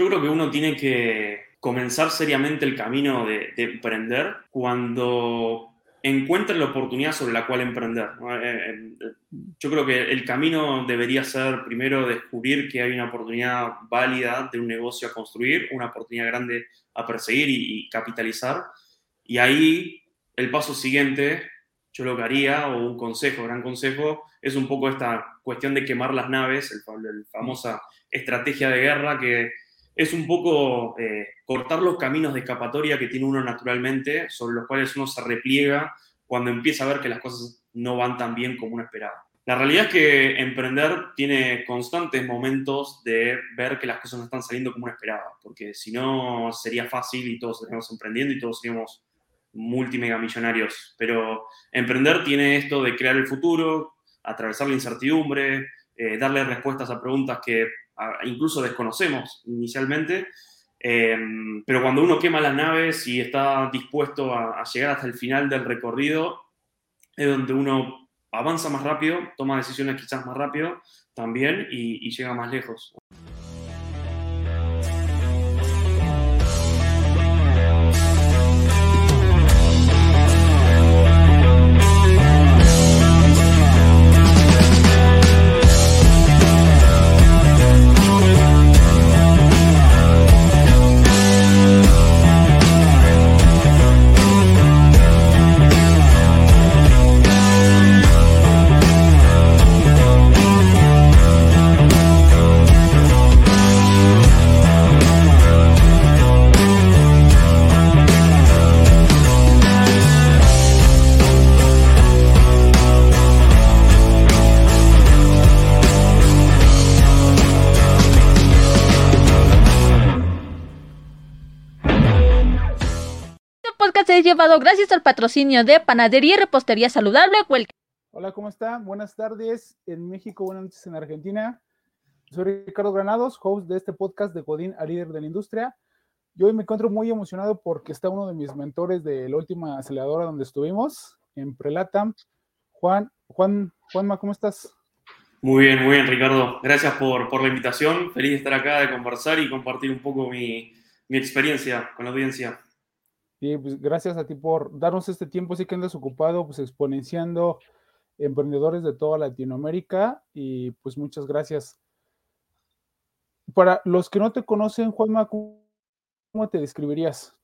Yo creo que uno tiene que comenzar seriamente el camino de, emprender cuando encuentra la oportunidad sobre la cual emprender. Eh, eh, yo creo que el camino debería ser primero descubrir que hay una oportunidad válida de un negocio a construir, una oportunidad grande a perseguir y, capitalizar. Y ahí el paso siguiente, yo lo que haría, o un consejo, gran consejo, es un poco esta cuestión de quemar las naves, la famosa estrategia de guerra que es un poco eh, cortar los caminos de escapatoria que tiene uno naturalmente, sobre los cuales uno se repliega cuando empieza a ver que las cosas no van tan bien como uno esperaba. La realidad es que emprender tiene constantes momentos de ver que las cosas no están saliendo como uno esperaba, porque si no sería fácil y todos estaríamos emprendiendo y todos seríamos multimegamillonarios. Pero emprender tiene esto de crear el futuro, atravesar la incertidumbre, eh, darle respuestas a preguntas que incluso desconocemos inicialmente. Em, pero cuando uno quema las naves y está dispuesto a, llegar hasta el final del recorrido, es donde uno avanza más rápido, toma decisiones quizás más rápido también y llega más lejos. Llevado gracias al patrocinio de Panadería y Repostería Saludable. Hola, ¿cómo está? Buenas tardes en México, buenas noches en Argentina. Soy Ricardo Granados, host de este podcast de Godín a líder de la industria. Yo hoy me encuentro muy emocionado porque está uno de mis mentores de la última aceleradora donde estuvimos, en Prelatam. Juan, Juan, Juanma, ¿cómo estás? Muy bien, muy bien, Ricardo. Gracias por, por la invitación. Feliz de estar acá, de conversar y compartir un poco mi, mi experiencia con la audiencia. Y pues gracias a ti por darnos este tiempo. Sé que andas ocupado, pues exponenciando emprendedores de toda Latinoamérica y pues muchas gracias. Para los que no te conocen, Juanma, ¿cómo te describirías?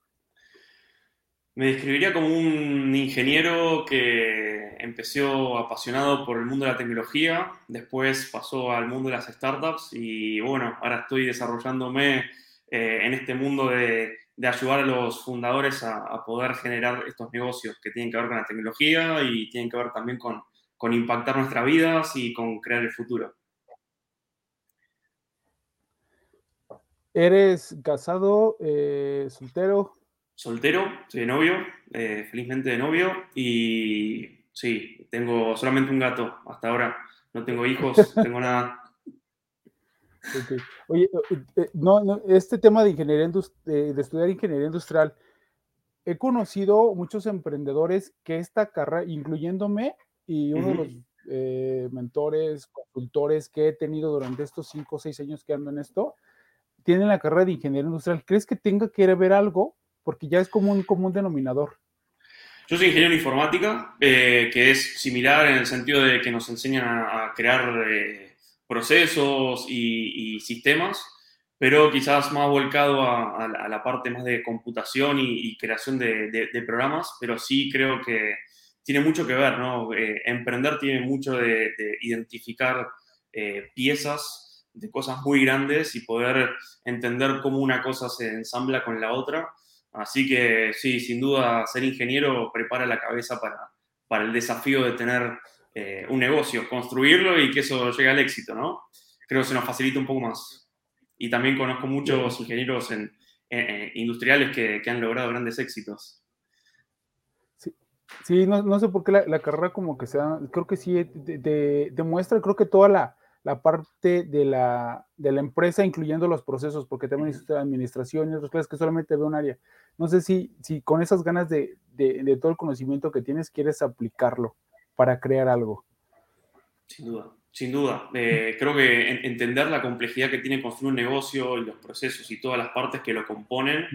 Me describiría como un ingeniero que empezó apasionado por el mundo de la tecnología, después pasó al mundo de las startups y bueno, ahora estoy desarrollándome eh, en este mundo de de ayudar a los fundadores a, poder generar estos negocios que tienen que ver con la tecnología y tienen que ver también con, con impactar nuestras vidas y con crear el futuro. ¿Eres casado, eh, soltero? Soltero, soy de novio, eh, felizmente de novio, y sí, tengo solamente un gato hasta ahora. No tengo hijos, no tengo nada. Oye, eh, eh, no, este tema de ingeniería de estudiar ingeniería industrial, he conocido muchos emprendedores que esta carrera, incluyéndome, y uno de los eh, mentores, consultores que he tenido durante estos cinco o seis años que ando en esto, tienen la carrera de ingeniería industrial. ¿Crees que tenga que ver algo? Porque ya es como un común denominador. Yo soy ingeniero de informática, que es similar en el sentido de que nos enseñan a, crear procesos y, sistemas, pero quizás más volcado a, la parte más de computación y, creación de, programas, pero sí creo que tiene mucho que ver, ¿no? Eh, emprender tiene mucho de, identificar eh, piezas de cosas muy grandes y poder entender cómo una cosa se ensambla con la otra. Así que sí, sin duda, ser ingeniero prepara la cabeza para, para el desafío de tener eh, un negocio, construirlo y que eso llegue al éxito, ¿no? Creo que se nos facilita un poco más. Y también conozco muchos ingenieros en, industriales que, han logrado grandes éxitos. Sí, no, sé por qué la, carrera como que sea, creo que sí demuestra, creo que toda la, parte de la, de la, empresa, incluyendo los procesos, porque también existe administración y otras cosas que solamente ve un área. No sé si, si con esas ganas de, de, todo el conocimiento que tienes quieres aplicarlo para crear algo. Sin duda. Sin duda. Eh, creo que entender la complejidad que tiene construir un negocio y los procesos y todas las partes que lo componen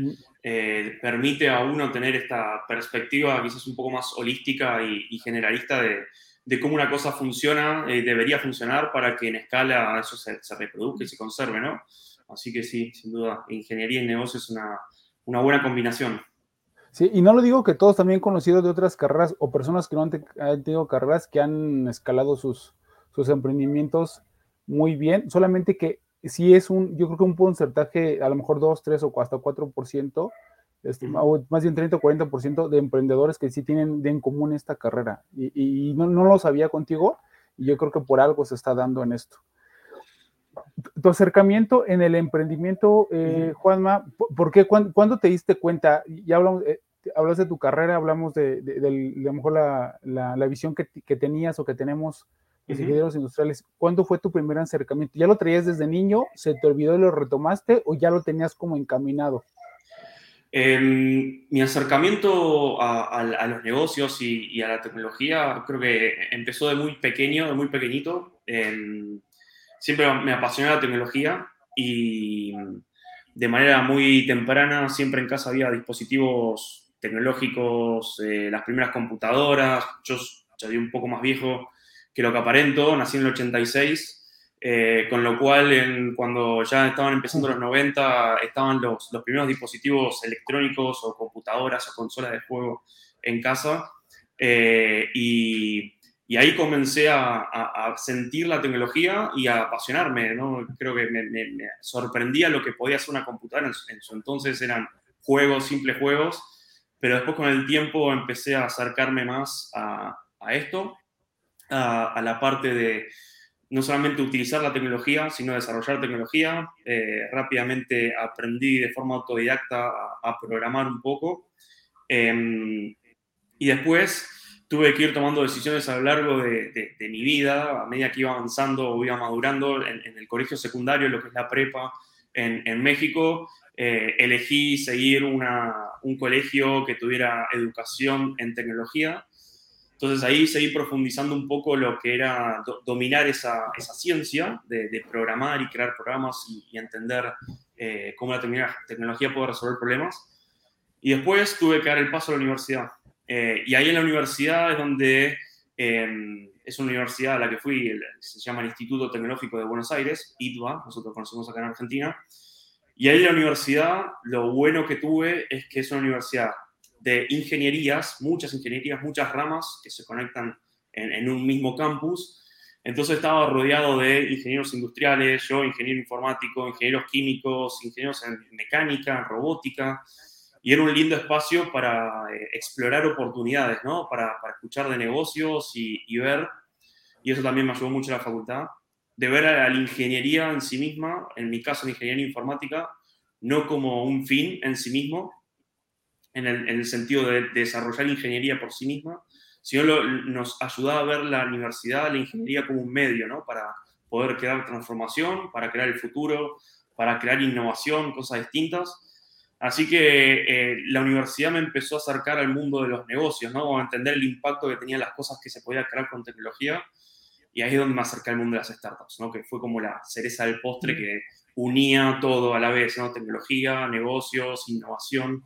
eh, permite a uno tener esta perspectiva quizás un poco más holística y, generalista de, cómo una cosa funciona, eh, debería funcionar para que en escala eso se, reproduzca y se conserve, ¿no? Así que sí, sin duda, ingeniería y negocio es una, una buena combinación. Sí, y no lo digo que todos también conocidos de otras carreras o personas que no han tenido carreras que han escalado sus, sus emprendimientos muy bien, solamente que si es un, yo creo que un porcentaje, a lo mejor 2, 3 o hasta 4%, este, o más bien 30 o 40% de emprendedores que sí tienen de en común esta carrera. Y, no, lo sabía contigo, y yo creo que por algo se está dando en esto. Tu acercamiento en el emprendimiento, eh, Juanma, ¿por qué? ¿Cuándo, te diste cuenta? Ya hablamos, eh, hablas de tu carrera, hablamos de, de, a lo mejor la, la, visión que, que, tenías o que tenemos ingenieros industriales, ¿cuándo fue tu primer acercamiento? ¿Ya lo traías desde niño? ¿Se te olvidó y lo retomaste o ya lo tenías como encaminado? Em, mi acercamiento a, los negocios y, a la tecnología creo que empezó de muy pequeño, de muy pequeñito. Em, siempre me apasionó la tecnología y de manera muy temprana siempre en casa había dispositivos tecnológicos, eh, las primeras computadoras. Yo ya un poco más viejo, que lo que aparento, nací en el 86, eh, con lo cual cuando ya estaban empezando los 90 estaban los, los, primeros dispositivos electrónicos o computadoras o consolas de juego en casa eh, y, y, ahí comencé a, a, sentir la tecnología y a apasionarme, ¿no? Creo que me, me, sorprendía lo que podía hacer una computadora, en, en su entonces eran juegos, simples juegos, pero después con el tiempo empecé a acercarme más a, a esto a, la parte de no solamente utilizar la tecnología, sino desarrollar tecnología. Eh, rápidamente aprendí de forma autodidacta a, programar un poco. Em, y después tuve que ir tomando decisiones a lo largo de, mi vida, a medida que iba avanzando o iba madurando en, el colegio secundario, lo que es la prepa en, México. Eh, elegí seguir un colegio que tuviera educación en tecnología entonces ahí seguí profundizando un poco lo que era dominar esa, esa ciencia de, programar y crear programas y, entender eh, cómo la tecnología puede resolver problemas. Y después tuve que dar el paso a la universidad. Eh, y ahí en la universidad es donde em, es una universidad a la que fui, se llama el Instituto Tecnológico de Buenos Aires, ITBA, nosotros conocemos acá en Argentina. Y ahí en la universidad, lo bueno que tuve es que es una universidad de ingenierías, muchas ingenierías, muchas ramas que se conectan en, un mismo campus. Entonces estaba rodeado de ingenieros industriales, yo ingeniero informático, ingenieros químicos, ingenieros en mecánica, en robótica, y era un lindo espacio para eh, explorar oportunidades, ¿no? Para, escuchar de negocios y, ver, y eso también me ayudó mucho la facultad, de ver a la ingeniería en sí misma, en mi caso la ingeniería informática, no como un fin en sí mismo, en el, sentido de, desarrollar ingeniería por sí misma, sino nos ayudaba a ver la universidad, la ingeniería como un medio, ¿no? Para poder crear transformación, para crear el futuro, para crear innovación, cosas distintas. Así que eh, la universidad me empezó a acercar al mundo de los negocios, ¿no? A entender el impacto que tenían las cosas que se podían crear con tecnología. Y ahí es donde me acerqué al mundo de las startups, ¿no? Que fue como la cereza del postre que unía todo a la vez, ¿no? Tecnología, negocios, innovación.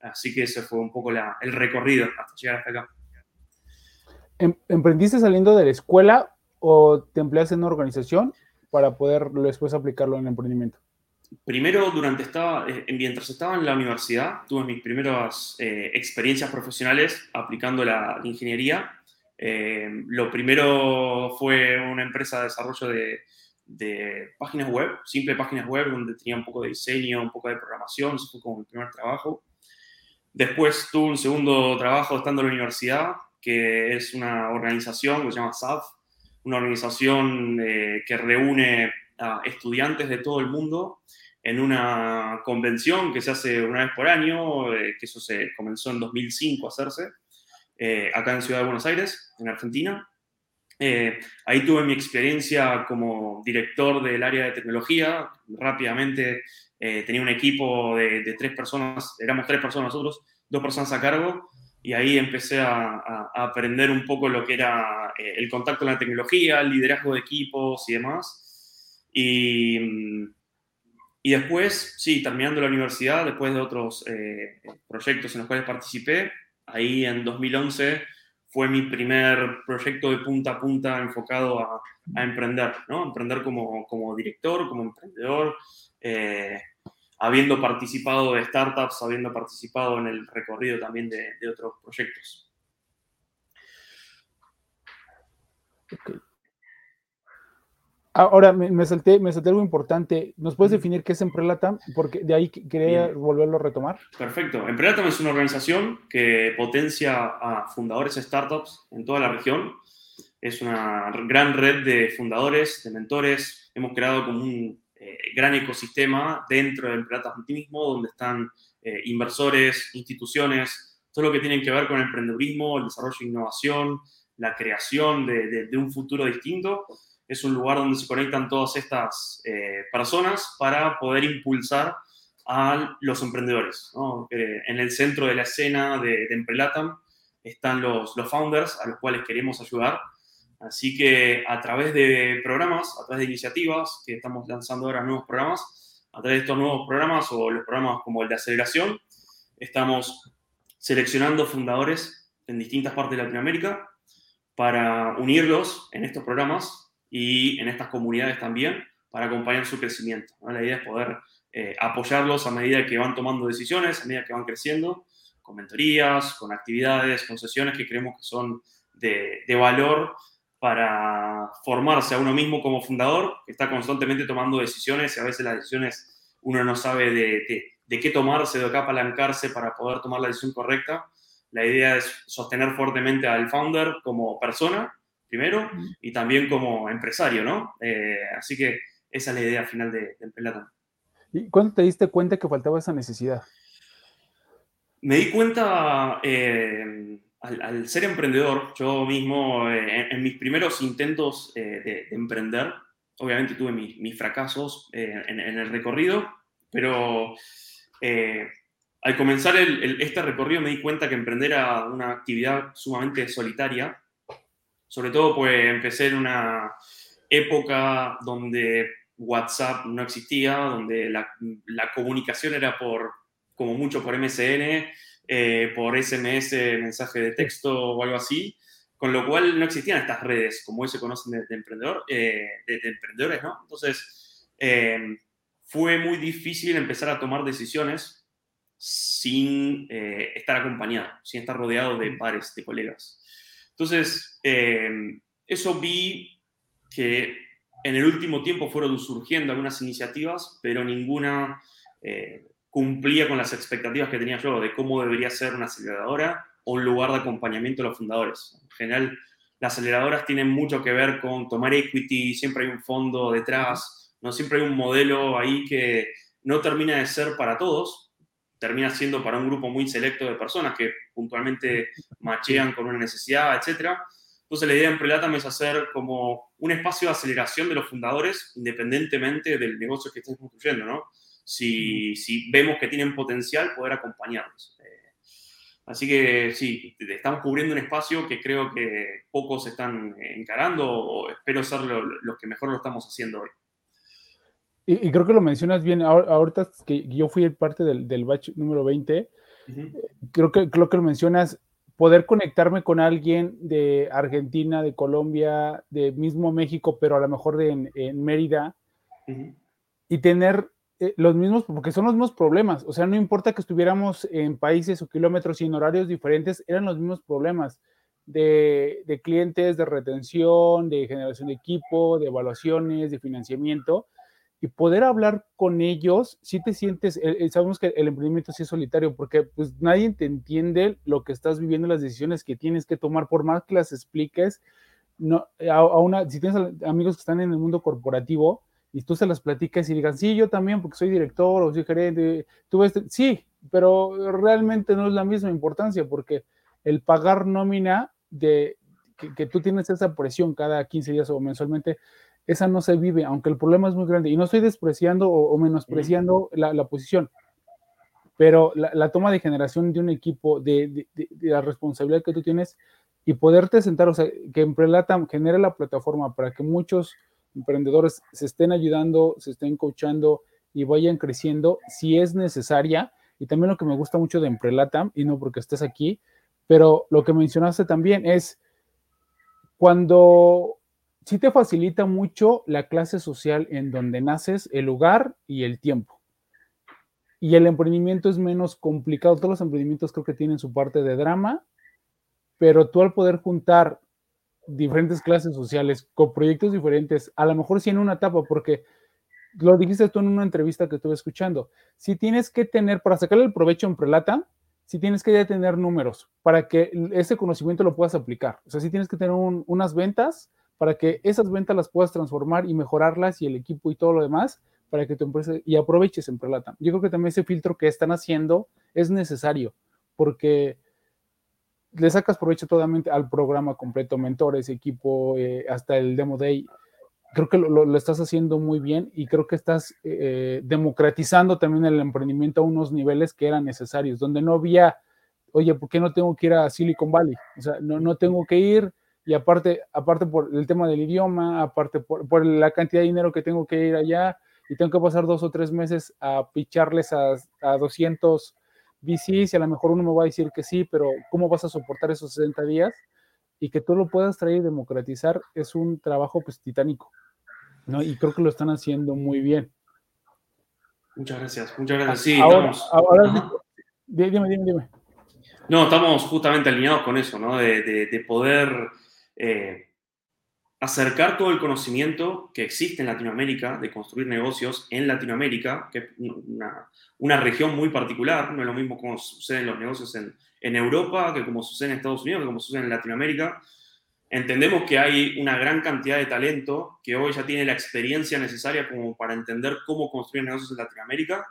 Así que ese fue un poco el recorrido hasta llegar hasta acá. Em, ¿Emprendiste saliendo de la escuela o te empleaste en una organización para poder después aplicarlo en el emprendimiento? Primero, durante estaba, eh, mientras estaba en la universidad, tuve mis primeras eh, experiencias profesionales aplicando la ingeniería. Eh, lo primero fue una empresa de desarrollo de, páginas web, simple páginas web, donde tenía un poco de diseño, un poco de programación, eso fue como mi primer trabajo. Después tuve un segundo trabajo estando en la universidad, que es una organización que se llama SAF, una organización que reúne a estudiantes de todo el mundo en una convención que se hace una vez por año, eh, que eso se comenzó en 2005 a hacerse, eh, acá en Ciudad de Buenos Aires, en Argentina. ahí tuve mi experiencia como director del área de tecnología. Rápidamente eh, tenía un equipo de, tres personas, éramos tres personas nosotros, dos personas a cargo, y ahí empecé a, aprender un poco lo que era eh, el contacto con la tecnología, el liderazgo de equipos y demás. Y, y después, sí, terminando la universidad, después de otros eh, proyectos en los cuales participé, ahí en 2011 fue mi primer proyecto de punta a punta enfocado a, emprender, ¿no? Emprender como, como director, como emprendedor. Eh, habiendo participado de startups, habiendo participado en el recorrido también de, otros proyectos. Ahora me, salté, me salté algo importante. ¿Nos puedes definir qué es Emprelatam? Porque de ahí quería volverlo a retomar. Perfecto. Emprelatam es una organización que potencia a fundadores startups en toda la región. Es una gran red de fundadores, de mentores. Hemos creado como un eh, gran ecosistema dentro de Empleatas mismo, donde están eh, inversores, instituciones, todo lo que tiene que ver con el emprendedurismo, el desarrollo de innovación, la creación de, un futuro distinto. Es un lugar donde se conectan todas estas eh, personas para poder impulsar a los emprendedores. en el centro de la escena de, de Emprelatam están los, los founders a los cuales queremos ayudar Así que a través de programas, a través de iniciativas, que estamos lanzando ahora nuevos programas, a través de estos nuevos programas o los programas como el de aceleración, estamos seleccionando fundadores en distintas partes de Latinoamérica para unirlos en estos programas y en estas comunidades también para acompañar su crecimiento. La idea es poder eh, apoyarlos a medida que van tomando decisiones, a medida que van creciendo, con mentorías, con actividades, con sesiones que creemos que son de, de valor para formarse a uno mismo como fundador, que está constantemente tomando decisiones y a veces las decisiones uno no sabe de, de, qué tomarse, de qué apalancarse para poder tomar la decisión correcta. La idea es sostener fuertemente al founder como persona, primero, y también como empresario, ¿no? Eh, así que esa es la idea final de, de ¿Y cuándo te diste cuenta que faltaba esa necesidad? Me di cuenta eh, al, ser emprendedor, yo mismo, eh, en, mis primeros intentos de, emprender, obviamente tuve mis, fracasos en, el recorrido, pero al comenzar este recorrido me di cuenta que emprender era una actividad sumamente solitaria, sobre todo pues empecé en una época donde WhatsApp no existía, donde la, la comunicación era por, como mucho por MSN, eh, por SMS, mensaje de texto o algo así, con lo cual no existían estas redes como hoy se conocen de, emprendedor, eh, de, emprendedores, ¿no? Entonces, em, fue muy difícil empezar a tomar decisiones sin eh, estar acompañado, sin estar rodeado de pares, de colegas. Entonces, em, eso vi que en el último tiempo fueron surgiendo algunas iniciativas, pero ninguna cumplía con las expectativas que tenía yo de cómo debería ser una aceleradora o un lugar de acompañamiento a los fundadores. En general, las aceleradoras tienen mucho que ver con tomar equity, siempre hay un fondo detrás, no siempre hay un modelo ahí que no termina de ser para todos, termina siendo para un grupo muy selecto de personas que puntualmente machean con una necesidad, etc. Entonces la idea en Prelatam es hacer como un espacio de aceleración de los fundadores independientemente del negocio que estén construyendo, ¿no? si, si vemos que tienen potencial, poder acompañarlos. Eh, así que sí, estamos cubriendo un espacio que creo que pocos están encarando o espero ser los que mejor lo estamos haciendo hoy. Y, creo que lo mencionas bien, ahorita que yo fui parte del, del batch número 20, creo, que, creo que lo mencionas, poder conectarme con alguien de Argentina, de Colombia, de mismo México, pero a lo mejor de en, Mérida, y tener eh, los mismos, porque son los mismos problemas. O sea, no importa que estuviéramos en países o kilómetros y en horarios diferentes, eran los mismos problemas de, clientes, de retención, de generación de equipo, de evaluaciones, de financiamiento. Y poder hablar con ellos, si te sientes, eh, eh, sabemos que el emprendimiento sí es solitario, porque pues nadie te entiende lo que estás viviendo, las decisiones que tienes que tomar, por más que las expliques. No, a una, si tienes amigos que están en el mundo corporativo, y tú se las platicas y digan, sí, yo también, porque soy director o soy gerente, tú ves, sí, pero realmente no es la misma importancia, porque el pagar nómina de que, tú tienes esa presión cada 15 días o mensualmente, esa no se vive, aunque el problema es muy grande. Y no estoy despreciando o, menospreciando la, la, posición, pero la, toma de generación de un equipo, de, la responsabilidad que tú tienes y poderte sentar, o sea, que Emprelata genere la plataforma para que muchos emprendedores se estén ayudando, se estén coachando y vayan creciendo si es necesaria. Y también lo que me gusta mucho de Emprelata, y no porque estés aquí, pero lo que mencionaste también es cuando sí te facilita mucho la clase social en donde naces, el lugar y el tiempo y el emprendimiento es menos complicado. Todos los emprendimientos creo que tienen su parte de drama, pero tú al poder juntar diferentes clases sociales con proyectos diferentes, a lo mejor sí en una etapa, porque lo dijiste tú en una entrevista que estuve escuchando, si tienes que tener, para sacarle el provecho en prelata, si tienes que ya tener números para que ese conocimiento lo puedas aplicar. O sea, si tienes que tener unas ventas para que esas ventas las puedas transformar y mejorarlas y el equipo y todo lo demás para que tu empresa y aproveches en Prelata. Yo creo que también ese filtro que están haciendo es necesario porque le sacas provecho totalmente al programa completo, mentores, equipo, eh, hasta el Demo Day. Creo que lo, estás haciendo muy bien y creo que estás eh, democratizando también el emprendimiento a unos niveles que eran necesarios, donde no había, oye, ¿por qué no tengo que ir a Silicon Valley? O sea, no, no tengo que ir y aparte, aparte por el tema del idioma, aparte por, por la cantidad de dinero que tengo que ir allá, y tengo que pasar dos o tres meses a picharles a, a 200 VCs y a lo mejor uno me va a decir que sí, pero ¿cómo vas a soportar esos 60 días? Y que tú lo puedas traer y democratizar es un trabajo pues titánico, ¿no? Y creo que lo están haciendo muy bien. Muchas gracias, muchas gracias. Sí, ahora, ahora dime, dime, dime. No, estamos justamente alineados con eso, ¿no? De, de, poder eh, acercar todo el conocimiento que existe en Latinoamérica, de construir negocios en Latinoamérica, que es una, región muy particular, no es lo mismo como suceden los negocios en, Europa, que como sucede en Estados Unidos, que como sucede en Latinoamérica. Entendemos que hay una gran cantidad de talento que hoy ya tiene la experiencia necesaria como para entender cómo construir negocios en Latinoamérica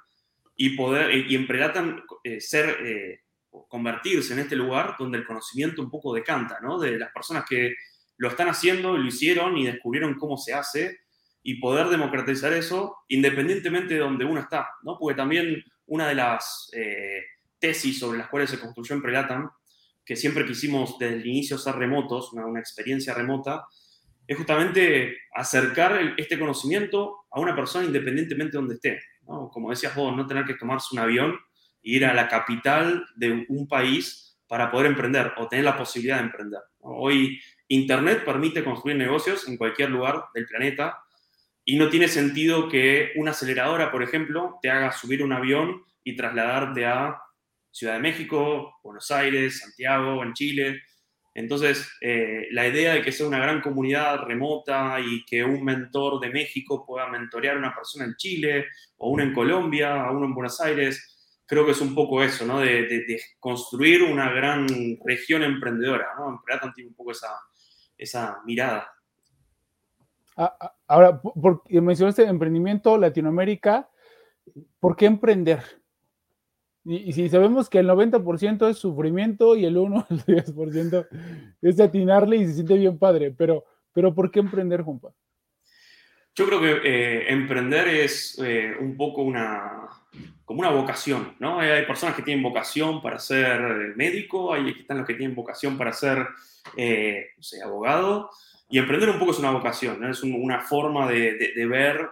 y poder, y en Predatan eh, ser, eh, convertirse en este lugar donde el conocimiento un poco decanta, ¿no? De las personas que lo están haciendo, lo hicieron y descubrieron cómo se hace y poder democratizar eso independientemente de donde uno está, ¿no? Porque también una de las eh, tesis sobre las cuales se construyó en Prelatam, que siempre quisimos desde el inicio ser remotos, una, experiencia remota, es justamente acercar este conocimiento a una persona independientemente de donde esté. ¿no? Como decías vos, no tener que tomarse un avión ir a la capital de un país para poder emprender o tener la posibilidad de emprender. Hoy Internet permite construir negocios en cualquier lugar del planeta y no tiene sentido que una aceleradora, por ejemplo, te haga subir un avión y trasladarte a Ciudad de México, Buenos Aires, Santiago, en Chile. Entonces, eh, la idea de que sea una gran comunidad remota y que un mentor de México pueda mentorear a una persona en Chile, o uno en Colombia, a uno en Buenos Aires, creo que es un poco eso, ¿no? De, construir una gran región emprendedora, ¿no? Emprendedor tiene un poco esa, esa mirada. Ah, ah, ahora, porque mencionaste emprendimiento Latinoamérica, ¿por qué emprender? Y, si sabemos que el 90% es sufrimiento y el 1, el 10% es atinarle y se siente bien padre, pero, pero ¿por qué emprender, Juanpa? Yo creo que eh, emprender es eh, un poco una, como una vocación, ¿no? Hay personas que tienen vocación para ser médico, hay están los que tienen vocación para ser, eh, no sé, abogado, y emprender un poco es una vocación, ¿no? es una forma de, ver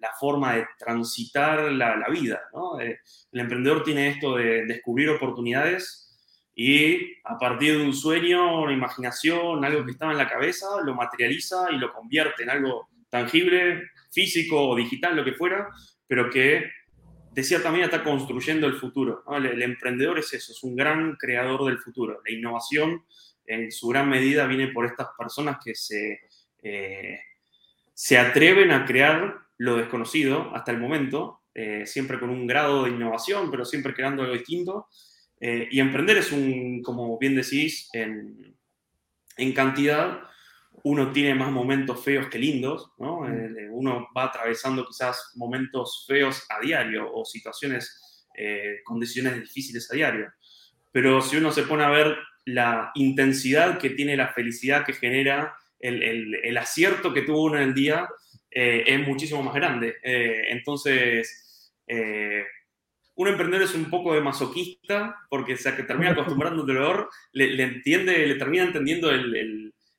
la forma de transitar la, vida, ¿no? Eh, el emprendedor tiene esto de descubrir oportunidades y a partir de un sueño, una imaginación, algo que estaba en la cabeza, lo materializa y lo convierte en algo tangible, físico o digital, lo que fuera, pero que de cierta manera está construyendo el futuro. El, emprendedor es eso, es un gran creador del futuro. La innovación en su gran medida viene por estas personas que se, eh, se atreven a crear lo desconocido hasta el momento, eh, siempre con un grado de innovación, pero siempre creando algo distinto. Eh, y emprender es un, como bien decís, en, en cantidad, uno tiene más momentos feos que lindos, ¿no? Mm. Eh, uno va atravesando quizás momentos feos a diario o situaciones, eh, condiciones difíciles a diario. Pero si uno se pone a ver la intensidad que tiene la felicidad que genera el, acierto que tuvo uno en el día, eh, es muchísimo más grande. entonces, un emprendedor es un poco de masoquista porque se termina acostumbrando al dolor, le, entiende, le termina entendiendo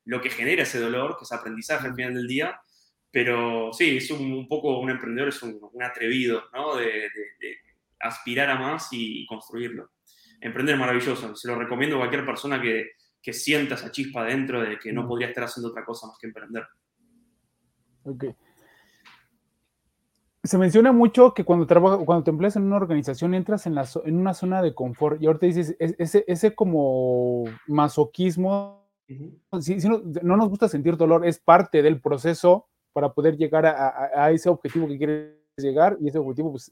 lo que genera ese dolor, que es aprendizaje al final del día. Pero sí, es un, poco un emprendedor, es un, atrevido, ¿no? De, aspirar a más y, construirlo. Emprender es maravilloso, se lo recomiendo a cualquier persona que, que sienta esa chispa dentro de que no podría estar haciendo otra cosa más que emprender. Ok se menciona mucho que cuando trabajas, cuando te empleas en una organización entras en, la, en una zona de confort y ahorita dices, ese, ese como masoquismo, no, nos gusta sentir dolor, es parte del proceso para poder llegar a, ese objetivo que quieres llegar y ese objetivo pues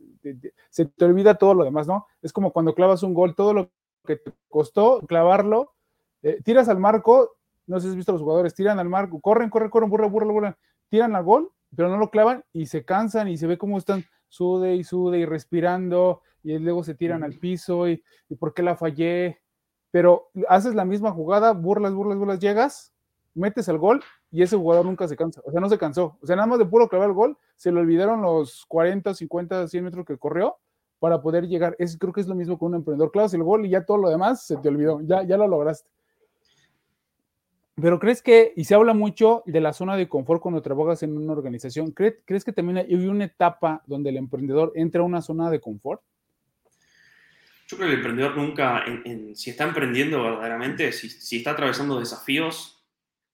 se te olvida todo lo demás, ¿no? Es como cuando clavas un gol, todo lo que te costó clavarlo, eh, tiras al marco, no sé si has visto a los jugadores, tiran al marco, corren, corren, corren, burra, burra, burra, tiran al gol pero no lo clavan y se cansan y se ve cómo están sude y sude y respirando y luego se tiran al piso y, y por qué la fallé. Pero haces la misma jugada, burlas, burlas, burlas, llegas, metes el gol y ese jugador nunca se cansa. O sea, no se cansó. O sea, nada más de puro clavar el gol, se le olvidaron los 40, 50, 100 metros que corrió para poder llegar. Es, creo que es lo mismo con un emprendedor. Clavas el gol y ya todo lo demás se te olvidó. Ya, ya lo lograste. Pero crees que, y se habla mucho de la zona de confort cuando trabajas en una organización, ¿crees, ¿crees que también hay una etapa donde el emprendedor entra a una zona de confort? Yo creo que el emprendedor nunca, si está emprendiendo verdaderamente, si, está atravesando desafíos,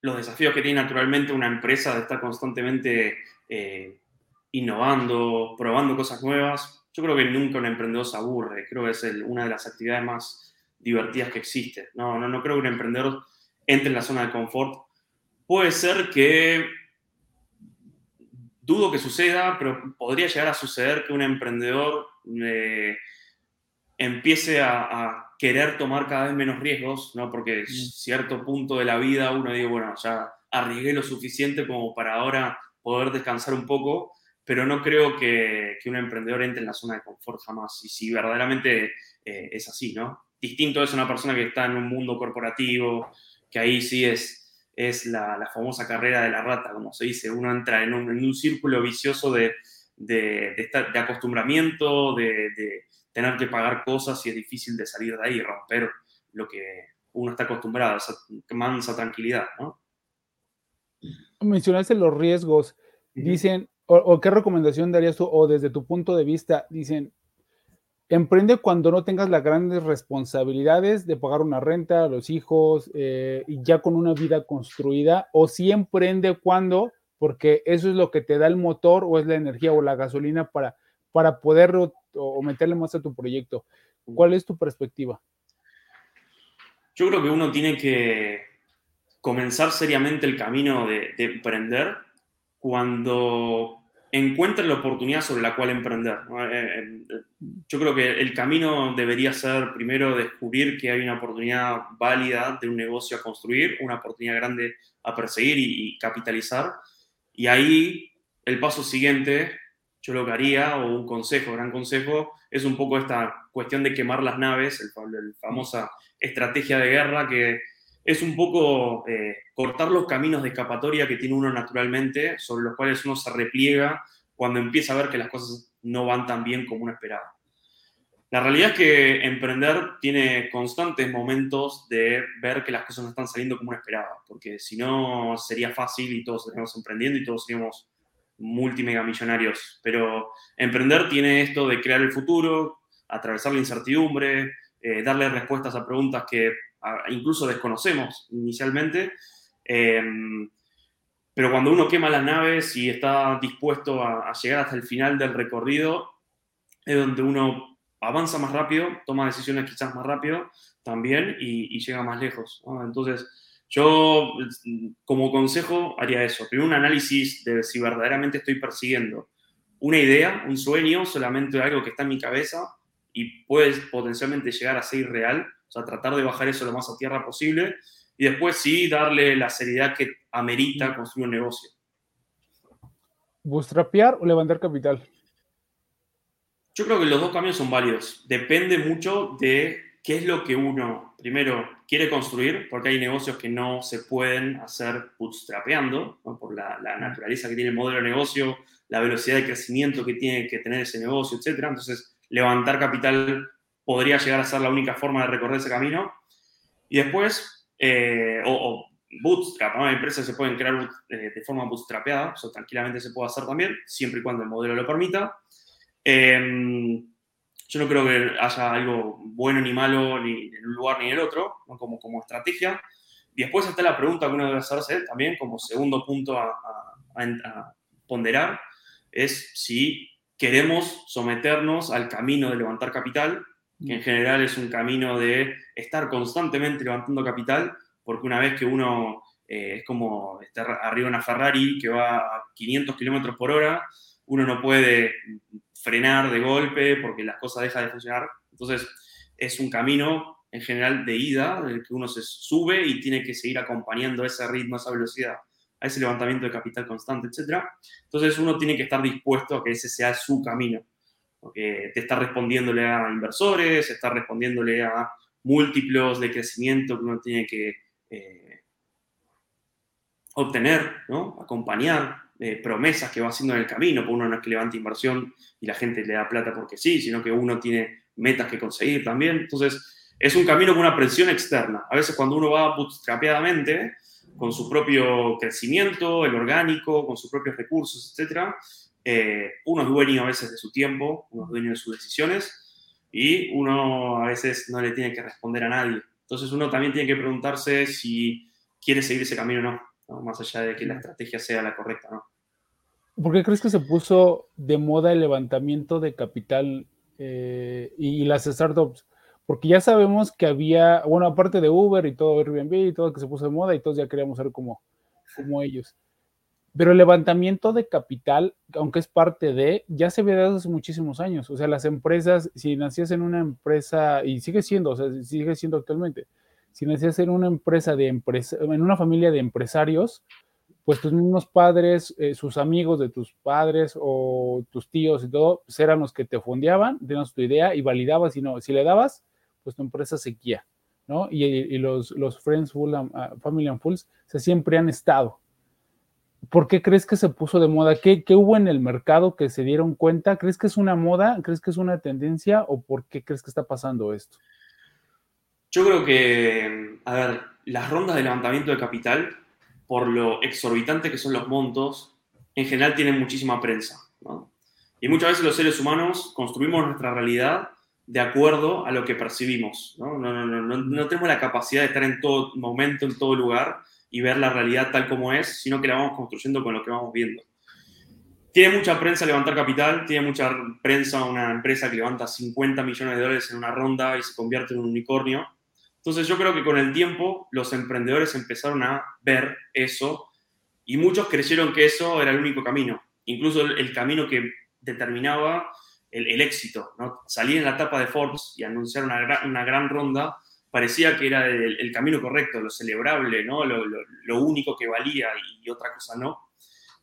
los desafíos que tiene naturalmente una empresa de estar constantemente eh, innovando, probando cosas nuevas, yo creo que nunca un emprendedor se aburre, creo que es una de las actividades más divertidas que existe. No, no, no creo que un emprendedor entre en la zona de confort. Puede ser que, dudo que suceda, pero podría llegar a suceder que un emprendedor eh, empiece a, querer tomar cada vez menos riesgos, ¿no? Porque en cierto punto de la vida uno dice, bueno, ya arriesgué lo suficiente como para ahora poder descansar un poco, pero no creo que, un emprendedor entre en la zona de confort jamás. Y si verdaderamente eh, es así, ¿no? Distinto es una persona que está en un mundo corporativo, que ahí sí es, es la, famosa carrera de la rata, como se dice, uno entra en un, círculo vicioso de, de, de, acostumbramiento, de, tener que pagar cosas y es difícil de salir de ahí y romper lo que uno está acostumbrado, esa mansa tranquilidad, ¿no? Mencionaste los riesgos, dicen, o, qué recomendación darías tú, o desde tu punto de vista, dicen, Emprende cuando no tengas las grandes responsabilidades de pagar una renta a los hijos eh, y ya con una vida construida, o si emprende cuando, porque eso es lo que te da el motor o es la energía o la gasolina para, para poder o, meterle más a tu proyecto. ¿Cuál es tu perspectiva? Yo creo que uno tiene que comenzar seriamente el camino de, de emprender cuando encuentre la oportunidad sobre la cual emprender. Eh, eh, yo creo que el camino debería ser primero descubrir que hay una oportunidad válida de un negocio a construir, una oportunidad grande a perseguir y, capitalizar. Y ahí el paso siguiente, yo lo que haría, o un consejo, gran consejo, es un poco esta cuestión de quemar las naves, la famosa estrategia de guerra que es un poco eh, cortar los caminos de escapatoria que tiene uno naturalmente, sobre los cuales uno se repliega cuando empieza a ver que las cosas no van tan bien como uno esperaba. La realidad es que emprender tiene constantes momentos de ver que las cosas no están saliendo como uno esperaba, porque si no sería fácil y todos estaríamos emprendiendo y todos seríamos multimegamillonarios. Pero emprender tiene esto de crear el futuro, atravesar la incertidumbre, eh, darle respuestas a preguntas que incluso desconocemos inicialmente. Em, pero cuando uno quema las naves y está dispuesto a, llegar hasta el final del recorrido, es donde uno avanza más rápido, toma decisiones quizás más rápido también y, llega más lejos. Entonces, yo como consejo haría eso. Primero un análisis de si verdaderamente estoy persiguiendo una idea, un sueño, solamente algo que está en mi cabeza y puede potencialmente llegar a ser real o sea, tratar de bajar eso lo más a tierra posible y después sí darle la seriedad que amerita construir un negocio. ¿Bootstrapear o levantar capital? Yo creo que los dos caminos son válidos. Depende mucho de qué es lo que uno, primero, quiere construir, porque hay negocios que no se pueden hacer bootstrapeando, por la, la, naturaleza que tiene el modelo de negocio, la velocidad de crecimiento que tiene que tener ese negocio, etc. Entonces, levantar capital podría llegar a ser la única forma de recorrer ese camino. Y después, eh, o, bootstrap, ¿no? empresas se pueden crear eh, de forma bootstrapeada, eso tranquilamente se puede hacer también, siempre y cuando el modelo lo permita. Em, yo no creo que haya algo bueno ni malo ni en un lugar ni en el otro, como, como estrategia. Después está la pregunta que uno debe hacerse también como segundo punto a, a ponderar, es si queremos someternos al camino de levantar capital, que en general es un camino de estar constantemente levantando capital, porque una vez que uno eh, es como estar arriba de una Ferrari que va a 500 kilómetros por hora, uno no puede frenar de golpe porque las cosas dejan de funcionar. Entonces, es un camino en general de ida, en el que uno se sube y tiene que seguir acompañando ese ritmo, esa velocidad, a ese levantamiento de capital constante, etc. Entonces, uno tiene que estar dispuesto a que ese sea su camino, porque te está respondiéndole a inversores, está respondiéndole a múltiplos de crecimiento que uno tiene que eh, obtener, ¿no? acompañar, promesas que va haciendo en el camino, porque uno no es que levante inversión y la gente le da plata porque sí, sino que uno tiene metas que conseguir también. Entonces, es un camino con una presión externa. A veces cuando uno va bootstrapeadamente, con su propio crecimiento, el orgánico, con sus propios recursos, etc., eh, uno es dueño a veces de su tiempo, uno es dueño de sus decisiones y uno a veces no le tiene que responder a nadie. Entonces uno también tiene que preguntarse si quiere seguir ese camino o no, más allá de que la estrategia sea la correcta, ¿no? ¿Por qué crees que se puso de moda el levantamiento de capital eh, y, las startups? Porque ya sabemos que había, bueno, aparte de Uber y todo Airbnb y todo que se puso de moda y todos ya queríamos ser como, como ellos. Pero el levantamiento de capital, aunque es parte de, ya se ve dado hace muchísimos años. O sea, las empresas, si nacías en una empresa, y sigue siendo, o sea, sigue siendo actualmente, si nacías en una empresa de empresa, en una familia de empresarios, pues tus mismos padres, eh, sus amigos de tus padres o tus tíos y todo, pues eran los que te fondeaban, tenían tu idea y validabas, y no, si le dabas, pues tu empresa seguía, ¿no? Y, los, los Friends full, ah, Family and Fools, se siempre han estado. ¿Por qué crees que se puso de moda? ¿Qué, ¿Qué, hubo en el mercado que se dieron cuenta? ¿Crees que es una moda? ¿Crees que es una tendencia? ¿O por qué crees que está pasando esto? Yo creo que, a ver, las rondas de levantamiento de capital, por lo exorbitante que son los montos, en general tienen muchísima prensa. ¿no? Y muchas veces los seres humanos construimos nuestra realidad de acuerdo a lo que percibimos. ¿no? No, no, tenemos la capacidad de estar en todo momento, en todo lugar y ver la realidad tal como es, sino que la vamos construyendo con lo que vamos viendo. Tiene mucha prensa levantar capital, tiene mucha prensa una empresa que levanta 50 millones de dólares en una ronda y se convierte en un unicornio. Entonces yo creo que con el tiempo los emprendedores empezaron a ver eso y muchos creyeron que eso era el único camino, incluso el, camino que determinaba el, éxito. ¿no? Salir en la etapa de Forbes y anunciar una, una gran ronda parecía que era el, camino correcto, lo celebrable, ¿no? Lo, único que valía y, otra cosa no.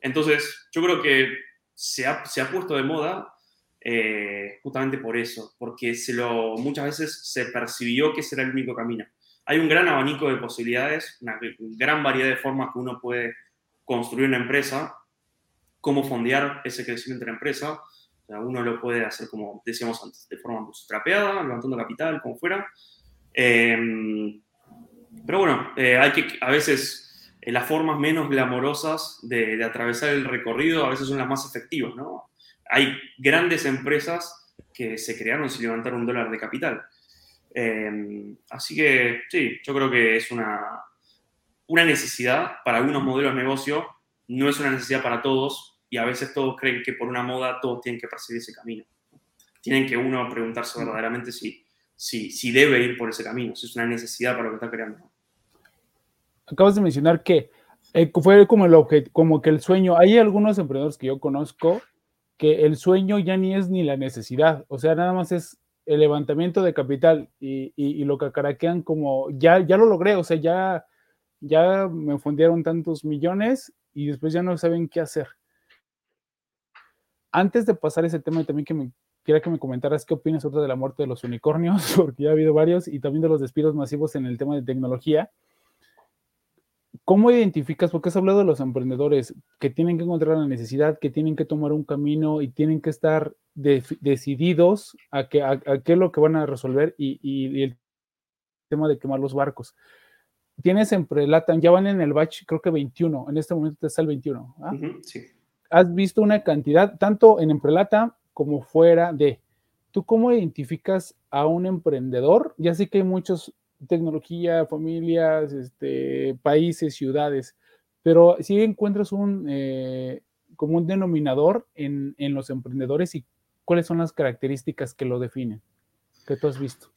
Entonces, yo creo que se ha, se ha puesto de moda eh, justamente por eso, porque se lo, muchas veces se percibió que ese era el único camino. Hay un gran abanico de posibilidades, una gran variedad de formas que uno puede construir una empresa, cómo fondear ese crecimiento de la empresa. O sea, uno lo puede hacer, como decíamos antes, de forma trapeada, levantando capital, como fuera Em, pero bueno, eh, hay que a veces eh, las formas menos glamorosas de, atravesar el recorrido a veces son las más efectivas, ¿no? Hay grandes empresas que se crearon sin levantar un dólar de capital. Em, así que sí, yo creo que es una, una necesidad para algunos modelos de negocio, no es una necesidad para todos y a veces todos creen que por una moda todos tienen que perseguir ese camino. Tienen que uno preguntarse verdaderamente si si, debe ir por ese camino, si es una necesidad para lo que está creando. Acabas de mencionar que eh, fue como, el como que el sueño, hay algunos emprendedores que yo conozco que el sueño ya ni es ni la necesidad, o sea, nada más es el levantamiento de capital y, y, lo que caraquean como, ya, ya lo logré, o sea, ya, ya me fundieron tantos millones y después ya no saben qué hacer. Antes de pasar ese tema y también que me quería que me comentaras qué opinas ahorita de la muerte de los unicornios, porque ya ha habido varios, y también de los despidos masivos en el tema de tecnología. ¿Cómo identificas, porque has hablado de los emprendedores que tienen que encontrar la necesidad, que tienen que tomar un camino y tienen que estar decididos a, que, a, qué es lo que van a resolver y, el tema de quemar los barcos? Tienes en Prelatan, ya van en el batch, creo que 21, en este momento está el 21. ¿ah? sí. Has visto una cantidad, tanto en Emprelata como fuera de. ¿Tú cómo identificas a un emprendedor? Ya sé que hay muchos tecnología, familias, este, países, ciudades, pero si encuentras un eh, como un denominador en, los emprendedores y cuáles son las características que lo definen, que tú has visto.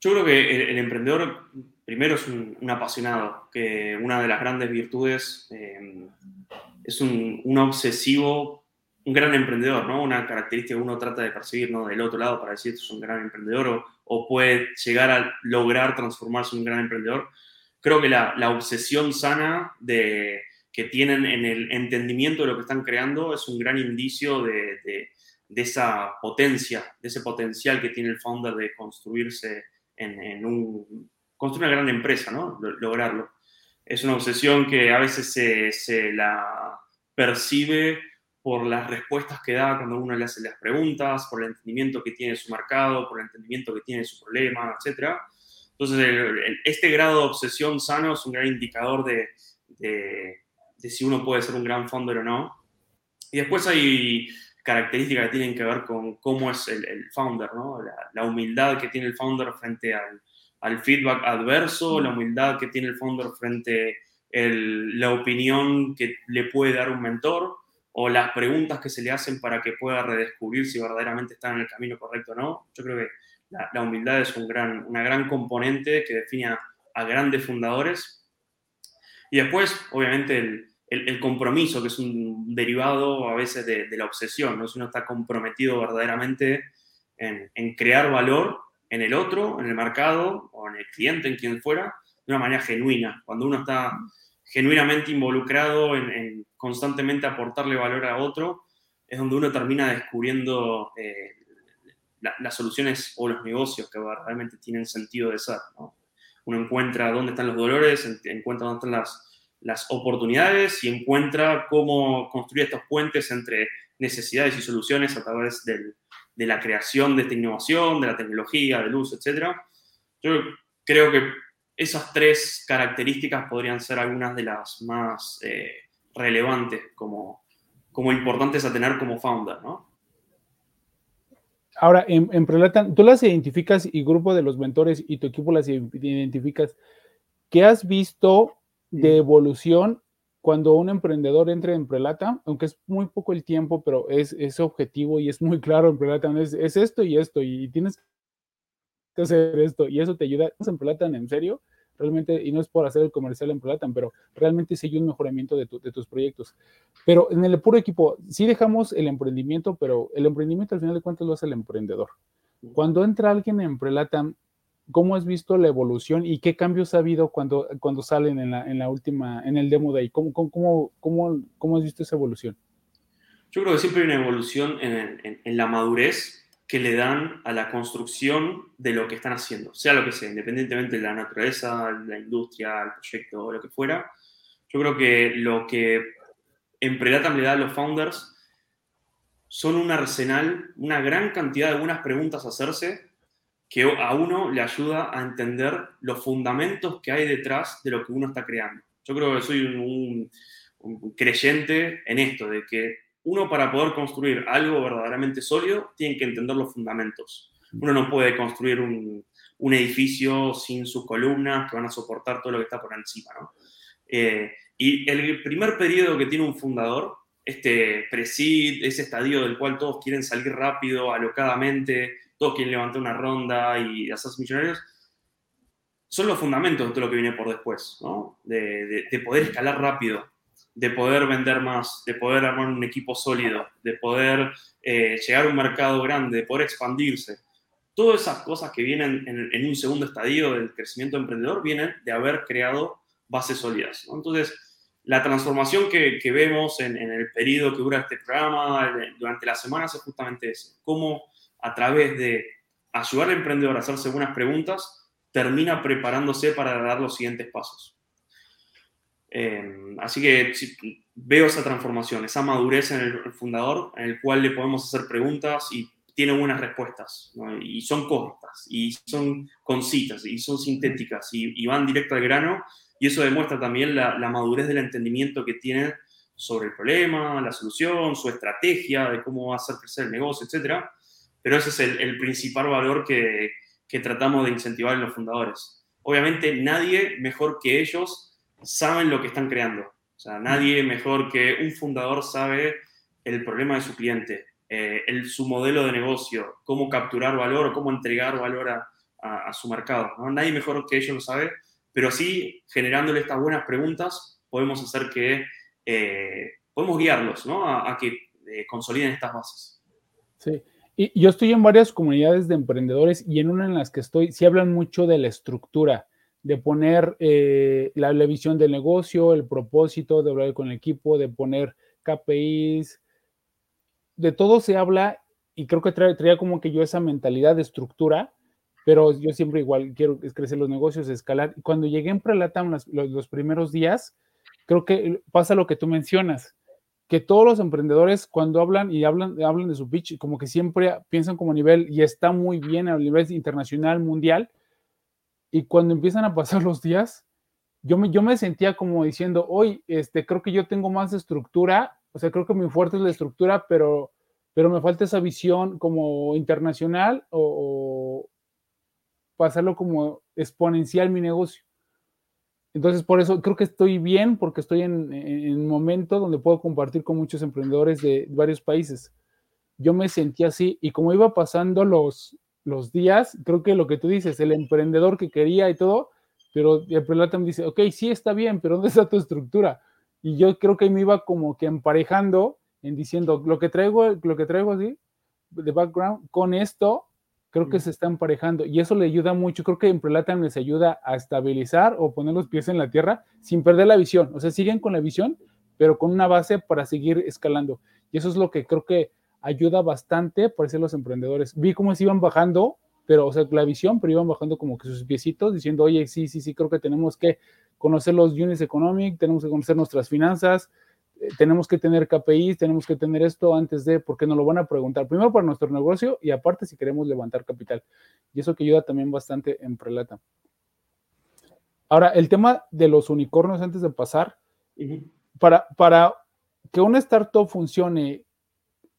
Yo creo que el, emprendedor primero es un, apasionado, que una de las grandes virtudes eh, es un, un obsesivo un gran emprendedor, ¿no? Una característica que uno trata de perseguir, ¿no? Del otro lado para decir, que es un gran emprendedor o, puede llegar a lograr transformarse en un gran emprendedor. Creo que la, obsesión sana que tienen en el entendimiento de lo que están creando es un gran indicio de, esa potencia, de ese potencial que tiene el founder de construirse en, una gran empresa, ¿no? Lograrlo. Es una obsesión que a veces se la percibe por las respuestas que da cuando uno le hace las preguntas, por el entendimiento que tiene de su mercado, por el entendimiento que tiene de su problema, etc. Entonces, este grado de obsesión sano es un gran indicador de, de, si uno puede ser un gran founder o no. Y después hay características que tienen que ver con cómo es el, founder, ¿no? La, humildad que tiene el founder frente al, al feedback adverso, la humildad que tiene el founder frente a la opinión que le puede dar un mentor o las preguntas que se le hacen para que pueda redescubrir si verdaderamente está en el camino correcto o no. Yo creo que la, humildad es una gran componente que define a, grandes fundadores. Y después, obviamente, el, compromiso, que es un derivado a veces de, la obsesión, ¿no? si uno está comprometido verdaderamente en, en, crear valor en el otro, en el mercado o en el cliente, en quien fuera, de una manera genuina. Cuando uno está genuinamente involucrado en, constantemente aportarle valor a otro, es donde uno termina descubriendo eh, las soluciones o los negocios que realmente tienen sentido de ser. Uno encuentra dónde están los dolores, encuentra dónde están las, las oportunidades y encuentra cómo construir estos puentes entre necesidades y soluciones a través de la creación de esta innovación, de la tecnología, del uso, etc. Yo creo que esas tres características podrían ser algunas de las más eh, relevantes como, como importantes a tener como founder, ¿no? Ahora, en, en tú las identificas y grupo de los mentores y tu equipo las identificas. ¿Qué has visto de evolución cuando un emprendedor entra en Prelata? Aunque es muy poco el tiempo, pero es, es objetivo y es muy claro en Prelata, es, es esto y esto, y tienes hacer esto y eso te ayuda. En Prolatan, en serio, realmente, y no es por hacer el comercial en Prolatan, pero realmente sigue un mejoramiento de, tus proyectos. Pero en el puro equipo, sí dejamos el emprendimiento, pero el emprendimiento al final de cuentas lo hace el emprendedor. Cuando entra alguien en Prolatan, ¿cómo has visto la evolución y qué cambios ha habido cuando, cuando salen en la, en la última, en el demo de ahí? ¿Cómo, cómo, cómo, cómo has visto esa evolución? Yo creo que siempre hay una evolución en, en, en la madurez que le dan a la construcción de lo que están haciendo, sea lo que sea, independientemente de la naturaleza, la industria, el proyecto lo que fuera. Yo creo que lo que en Predatam le da a los founders son un arsenal, una gran cantidad de buenas preguntas a hacerse que a uno le ayuda a entender los fundamentos que hay detrás de lo que uno está creando. Yo creo que soy un creyente en esto, de que uno para poder construir algo verdaderamente sólido tiene que entender los fundamentos. Uno no puede construir un, edificio sin sus columnas que van a soportar todo lo que está por encima. Eh, y el primer periodo que tiene un fundador, este presid, ese estadio del cual todos quieren salir rápido, alocadamente, todos quieren levantar una ronda y hacerse millonarios, son los fundamentos de todo lo que viene por después, de poder escalar rápido, de poder vender más, de poder armar un equipo sólido, de poder eh, llegar a un mercado grande, de poder expandirse. Todas esas cosas que vienen en, un segundo estadio del crecimiento emprendedor vienen de haber creado bases sólidas. Entonces, la transformación que, vemos en, el periodo que dura este programa, durante las semanas, es justamente eso. Cómo a través de ayudar al emprendedor a hacerse buenas preguntas, termina preparándose para dar los siguientes pasos. Em, así que veo esa transformación, esa madurez en el, fundador, en el cual le podemos hacer preguntas y tiene buenas respuestas, y son cortas, y son concitas, y son sintéticas, y, van directo al grano, y eso demuestra también la, madurez del entendimiento que tiene sobre el problema, la solución, su estrategia de cómo va a hacer crecer el negocio, etc. Pero ese es el, principal valor que tratamos de incentivar en los fundadores. Obviamente nadie mejor que ellos saben lo que están creando. O sea, nadie mejor que un fundador sabe el problema de su cliente, eh, el, su modelo de negocio, cómo capturar valor o cómo entregar valor a, su mercado. ¿no? Nadie mejor que ellos lo sabe, pero sí, generándole estas buenas preguntas, podemos hacer que, eh, podemos guiarlos ¿no? a, que eh, consoliden estas bases. Sí, y yo estoy en varias comunidades de emprendedores y en una en las que estoy, sí hablan mucho de la estructura de poner eh, la, visión del negocio, el propósito, de hablar con el equipo, de poner KPIs, de todo se habla y creo que traía como que yo esa mentalidad de estructura, pero yo siempre igual quiero crecer los negocios, escalar. Cuando llegué en Prelatam los, los, primeros días, creo que pasa lo que tú mencionas, que todos los emprendedores cuando hablan y hablan, hablan de su pitch, como que siempre piensan como nivel y está muy bien a nivel internacional, mundial, y cuando empiezan a pasar los días, yo me, sentía como diciendo, hoy, este, creo que yo tengo más estructura, o sea, creo que mi fuerte es la estructura, pero, me falta esa visión como internacional o, pasarlo como exponencial mi negocio. Entonces, por eso creo que estoy bien porque estoy en, en, un momento donde puedo compartir con muchos emprendedores de varios países. Yo me sentía así y como iba pasando los, los días, creo que lo que tú dices, el emprendedor que quería y todo, pero el prelata me dice, ok, sí está bien, pero ¿dónde está tu estructura? Y yo creo que me iba como que emparejando en diciendo, lo que traigo, lo que traigo así, de background, con esto, creo que se está emparejando y eso le ayuda mucho. Creo que en Prelatam les ayuda a estabilizar o poner los pies en la tierra sin perder la visión. O sea, siguen con la visión, pero con una base para seguir escalando. Y eso es lo que creo que ayuda bastante para ser los emprendedores. Vi cómo se iban bajando, pero, o sea, la visión, pero iban bajando como que sus piecitos, diciendo, oye, sí, sí, sí, creo que tenemos que conocer los units economic, tenemos que conocer nuestras finanzas, eh, tenemos que tener KPIs, tenemos que tener esto antes de, porque nos lo van a preguntar, primero para nuestro negocio y aparte si queremos levantar capital. Y eso que ayuda también bastante en Prelata. Ahora, el tema de los unicornios antes de pasar, para, para que una startup funcione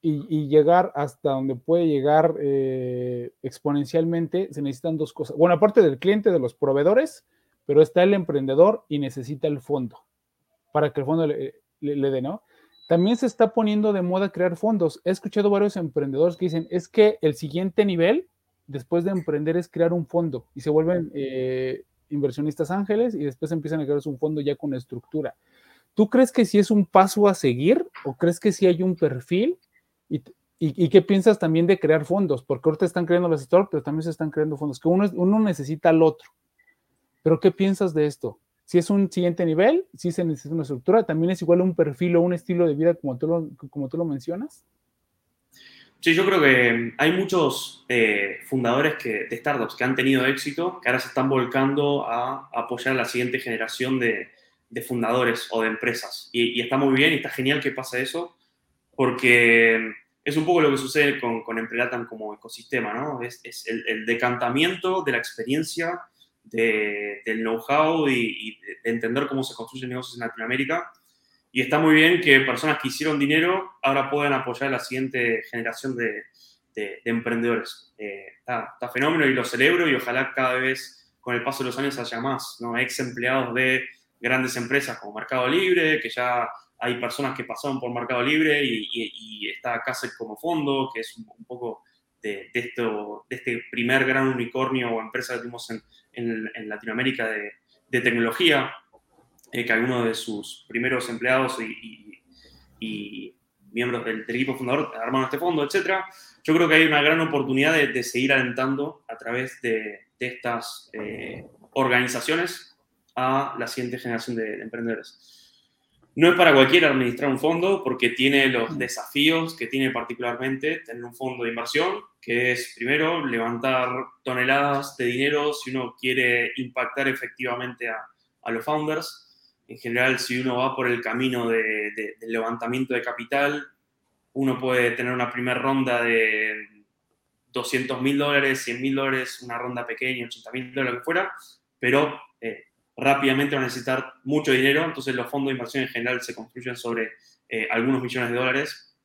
y, llegar hasta donde puede llegar eh, exponencialmente, se necesitan dos cosas. Bueno, aparte del cliente, de los proveedores, pero está el emprendedor y necesita el fondo para que el fondo le, dé, ¿no? También se está poniendo de moda crear fondos. He escuchado varios emprendedores que dicen, es que el siguiente nivel, después de emprender, es crear un fondo y se vuelven eh, inversionistas ángeles y después empiezan a crear un fondo ya con estructura. ¿Tú crees que sí es un paso a seguir o crees que sí hay un perfil ¿Y, qué piensas también de crear fondos? Porque ahorita están creando los stores, pero también se están creando fondos, que uno, uno necesita al otro. Pero ¿qué piensas de esto? Si es un siguiente nivel, si se necesita una estructura, también es igual un perfil o un estilo de vida como tú lo, como tú lo mencionas. Sí, yo creo que hay muchos eh, fundadores que, de startups que han tenido éxito, que ahora se están volcando a, apoyar a la siguiente generación de, fundadores o de empresas. Y, y, está muy bien y está genial que pase eso, porque es un poco lo que sucede con, con como ecosistema, ¿no? Es, es el, decantamiento de la experiencia, de, del know-how y, de entender cómo se construyen negocios en Latinoamérica. Y está muy bien que personas que hicieron dinero ahora puedan apoyar a la siguiente generación de, de, emprendedores. Eh, está, está, fenómeno y lo celebro y ojalá cada vez con el paso de los años haya más, ¿no? Ex empleados de grandes empresas como Mercado Libre, que ya hay personas que pasaron por Mercado Libre y, está Casset como fondo, que es un, poco de, esto, de este primer gran unicornio o empresa que tuvimos en, Latinoamérica de, tecnología, eh, que algunos de sus primeros empleados y, miembros del, equipo fundador armaron este fondo, etc. Yo creo que hay una gran oportunidad de, seguir alentando a través de, estas eh, organizaciones a la siguiente generación de emprendedores. No es para cualquiera administrar un fondo porque tiene los desafíos que tiene particularmente tener un fondo de inversión, que es primero levantar toneladas de dinero si uno quiere impactar efectivamente a, los founders. En general, si uno va por el camino de, del levantamiento de capital, uno puede tener una primera ronda de 200 mil dólares, 100 mil dólares, una ronda pequeña, 80 mil dólares, lo que fuera, pero rápidamente va a necesitar mucho dinero, entonces los fondos de inversión en general se construyen sobre eh, algunos millones de dólares.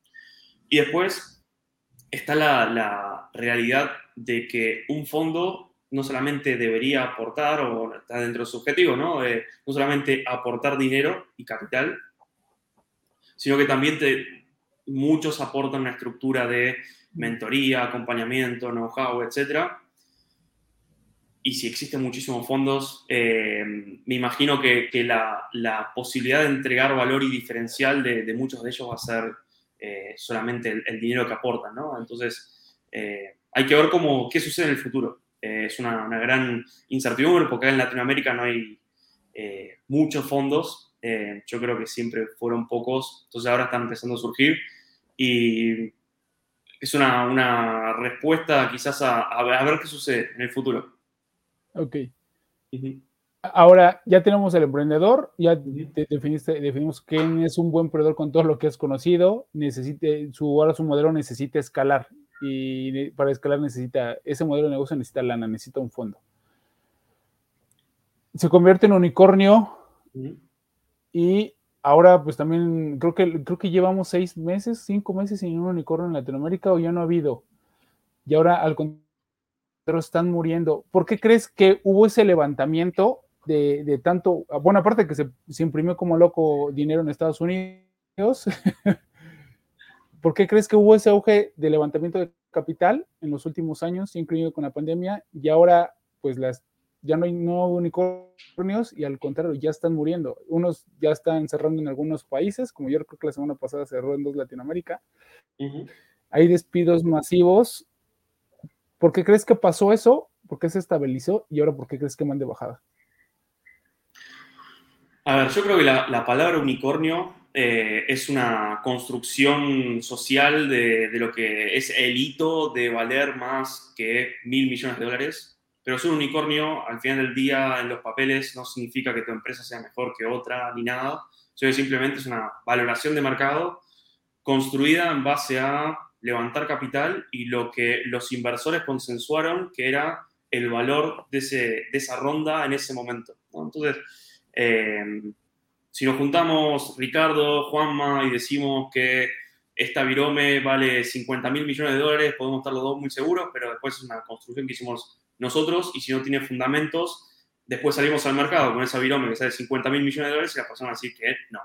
Y después está la, realidad de que un fondo no solamente debería aportar, o está dentro de su objetivo, ¿no? Eh, no solamente aportar dinero y capital, sino que también muchos aportan una estructura de mentoría, acompañamiento, know-how, etc. Y si existen muchísimos fondos, eh, me imagino que, la, posibilidad de entregar valor y diferencial de, muchos de ellos va a ser eh, solamente el, dinero que aportan, ¿no? Entonces, eh, hay que ver cómo, qué sucede en el futuro. es una, gran incertidumbre porque en Latinoamérica no hay muchos fondos. yo creo que siempre fueron pocos, entonces ahora están empezando a surgir. Y es una, respuesta quizás a, ver qué sucede en el futuro. Ok. Ahora ya tenemos el emprendedor, ya definiste, definimos quién es un buen emprendedor con todo lo que es conocido, necesite, su, ahora su modelo necesita escalar y para escalar necesita, ese modelo de negocio necesita lana, necesita un fondo. Se convierte en unicornio y ahora pues también creo que, creo que llevamos seis meses, cinco meses sin un unicornio en Latinoamérica o ya no ha habido. Y ahora al contrario están muriendo. ¿Por qué crees que hubo ese levantamiento de, tanto, bueno, aparte que se, se, imprimió como loco dinero en Estados Unidos, ¿por qué crees que hubo ese auge de levantamiento de capital en los últimos años, incluido con la pandemia, y ahora pues las ya no hay no unicornios y al contrario, ya están muriendo. Unos ya están cerrando en algunos países, como yo creo que la semana pasada cerró en dos Latinoamérica. Hay despidos masivos. ¿Por qué crees que pasó eso? ¿Por qué se estabilizó? Y ahora, ¿por qué crees que van de bajada? A ver, yo creo que la, palabra unicornio eh, es una construcción social de, de, lo que es el hito de valer más que mil millones de dólares. Pero ser un unicornio, al final del día, en los papeles, no significa que tu empresa sea mejor que otra ni nada. Sino simplemente es una valoración de mercado construida en base a levantar capital y lo que los inversores consensuaron que era el valor de, ese, de esa ronda en ese momento. Entonces, eh, si nos juntamos Ricardo, Juanma y decimos que esta virome vale 50 mil millones de dólares, podemos estar los dos muy seguros, pero después es una construcción que hicimos nosotros y si no tiene fundamentos, después salimos al mercado con esa virome que sale 50 mil millones de dólares y las personas decir que no.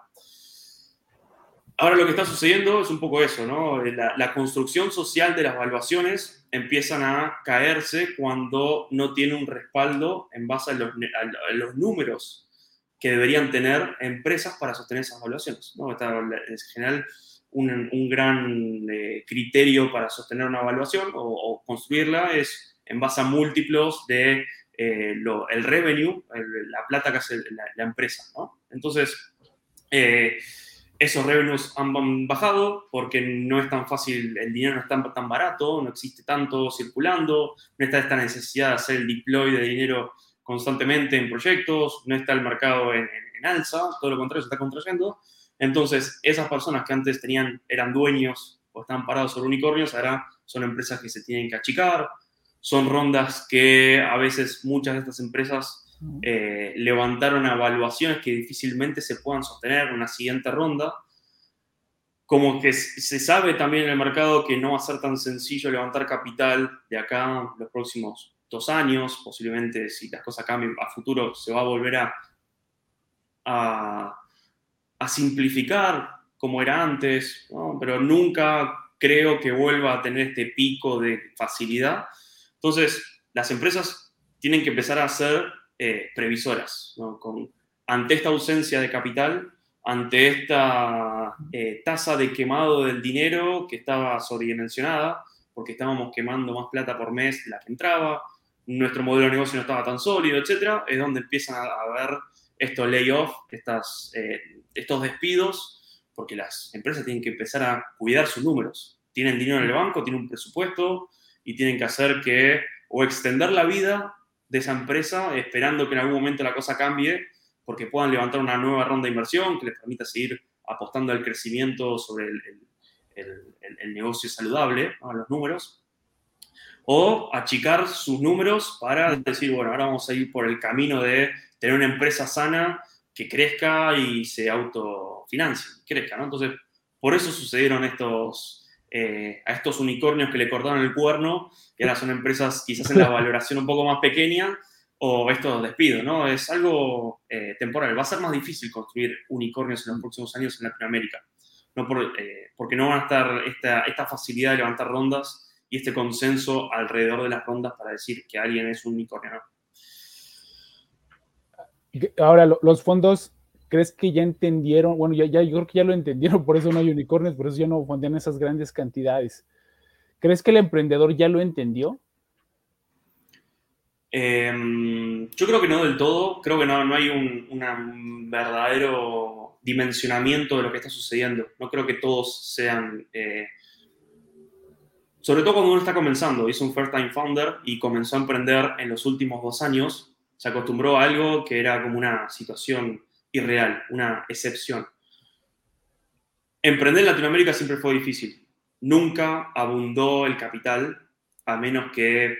Ahora lo que está sucediendo es un poco eso, ¿no? La, construcción social de las valuaciones empiezan a caerse cuando no tiene un respaldo en base a los, números que deberían tener empresas para sostener esas valuaciones. ¿no? Está, en general, un, un gran eh, criterio para sostener una evaluación o, o construirla es en base a múltiplos de eh, el revenue, la plata que hace la, empresa. ¿no? Entonces, eh, esos revenues han bajado porque no es tan fácil, el dinero no es tan, barato, no existe tanto circulando, no está esta necesidad de hacer el deploy de dinero constantemente en proyectos, no está el mercado en, en alza, todo lo contrario, se está contrayendo. Entonces, esas personas que antes tenían, eran dueños o estaban parados sobre unicornios, ahora son empresas que se tienen que achicar, son rondas que a veces muchas de estas empresas eh, levantaron evaluaciones que difícilmente se puedan sostener en una siguiente ronda. Como que se sabe también en el mercado que no va a ser tan sencillo levantar capital de acá los próximos dos años, posiblemente si las cosas cambian a futuro se va a volver a, a, simplificar como era antes, pero nunca creo que vuelva a tener este pico de facilidad. Entonces, las empresas tienen que empezar a ser eh, previsoras, Con, ante esta ausencia de capital, ante esta eh, tasa de quemado del dinero que estaba sobredimensionada, porque estábamos quemando más plata por mes de la que entraba, nuestro modelo de negocio no estaba tan sólido, etc., es donde empiezan a, haber estos layoffs, estas, eh, estos despidos, porque las empresas tienen que empezar a cuidar sus números. Tienen dinero en el banco, tienen un presupuesto, y tienen que hacer que o extender la vida de esa empresa esperando que en algún momento la cosa cambie porque puedan levantar una nueva ronda de inversión que les permita seguir apostando al crecimiento sobre el, negocio saludable, los números, o achicar sus números para decir, bueno, ahora vamos a ir por el camino de tener una empresa sana que crezca y se autofinancie, crezca, ¿no? Entonces, por eso sucedieron estos, eh, a estos unicornios que le cortaron el cuerno, que ahora son empresas quizás en la valoración un poco más pequeña, o estos despidos, ¿no? Es algo eh, temporal. Va a ser más difícil construir unicornios en los próximos años en Latinoamérica, no eh, porque no van a estar esta, esta facilidad de levantar rondas y este consenso alrededor de las rondas para decir que alguien es un unicornio. Ahora, los fondos, ¿crees que ya entendieron? Bueno, ya, yo creo que ya lo entendieron, por eso no hay unicornios, por eso ya no fondean esas grandes cantidades. ¿Crees que el emprendedor ya lo entendió? Em, yo creo que no del todo, creo que no, no hay un verdadero dimensionamiento de lo que está sucediendo. No creo que todos sean, eh, sobre todo cuando uno está comenzando, hizo un first time founder y comenzó a emprender en los últimos dos años, se acostumbró a algo que era como una situación irreal, una excepción. Emprender en Latinoamérica siempre fue difícil. Nunca abundó el capital, a menos que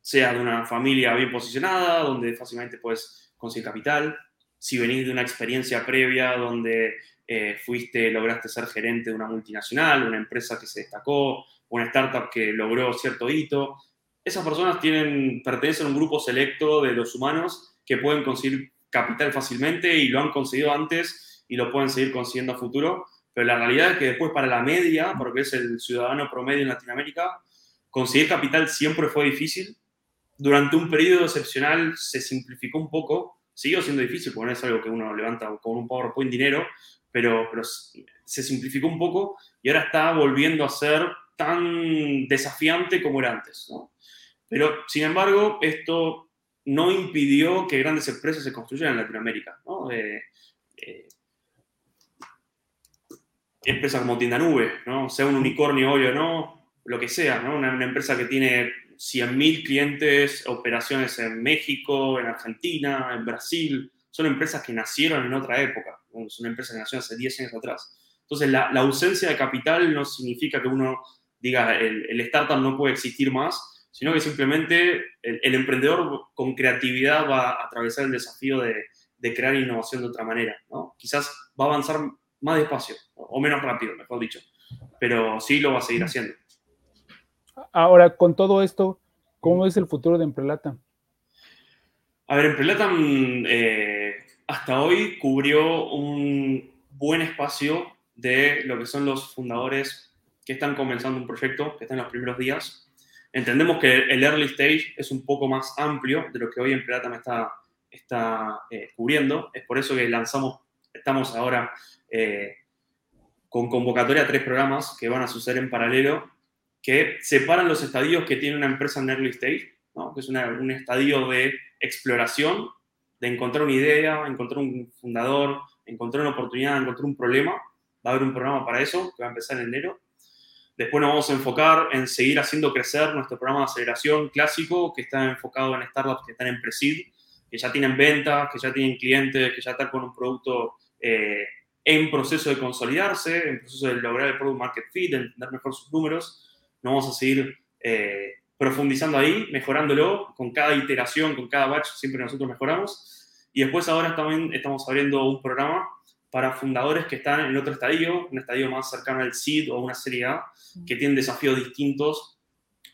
sea de una familia bien posicionada, donde fácilmente puedes conseguir capital. Si venís de una experiencia previa donde eh, fuiste, lograste ser gerente de una multinacional, una empresa que se destacó, una startup que logró cierto hito, esas personas tienen, pertenecen a un grupo selecto de los humanos que pueden conseguir capital fácilmente y lo han conseguido antes y lo pueden seguir consiguiendo a futuro. Pero la realidad es que después para la media, porque es el ciudadano promedio en Latinoamérica, conseguir capital siempre fue difícil. Durante un periodo excepcional se simplificó un poco. Siguió siendo difícil, porque no es algo que uno levanta con un PowerPoint dinero, pero, se simplificó un poco y ahora está volviendo a ser tan desafiante como era antes. Pero, sin embargo, esto no impidió que grandes empresas se construyeran en Latinoamérica. ¿no? Eh, eh, empresas como Tienda Nube, ¿no? sea un unicornio hoy o no, lo que sea, ¿no? una, empresa que tiene 100.000 clientes, operaciones en México, en Argentina, en Brasil, son empresas que nacieron en otra época, son empresas que nacieron hace 10 años atrás. Entonces, la, la, ausencia de capital no significa que uno diga el, el startup no puede existir más, sino que simplemente el, emprendedor con creatividad va a atravesar el desafío de, crear innovación de otra manera. ¿no? Quizás va a avanzar más despacio o menos rápido, mejor dicho, pero sí lo va a seguir haciendo. Ahora, con todo esto, ¿cómo es el futuro de Emprelata? A ver, Emprelata eh, hasta hoy cubrió un buen espacio de lo que son los fundadores que están comenzando un proyecto, que están en los primeros días, Entendemos que el early stage es un poco más amplio de lo que hoy en me está, está eh, cubriendo. Es por eso que lanzamos, estamos ahora eh, con convocatoria a tres programas que van a suceder en paralelo, que separan los estadios que tiene una empresa en early stage, que es un estadio de exploración, de encontrar una idea, encontrar un fundador, encontrar una oportunidad, encontrar un problema. Va a haber un programa para eso que va a empezar en enero Después nos vamos a enfocar en seguir haciendo crecer nuestro programa de aceleración clásico, que está enfocado en startups que están en pre-seed, que ya tienen ventas, que ya tienen clientes, que ya están con un producto eh, en proceso de consolidarse, en proceso de lograr el product market fit, de entender mejor sus números. Nos vamos a seguir eh, profundizando ahí, mejorándolo con cada iteración, con cada batch, siempre nosotros mejoramos. Y después ahora también estamos abriendo un programa para fundadores que están en otro estadio, un estadio más cercano al SID o una serie A, que tienen desafíos distintos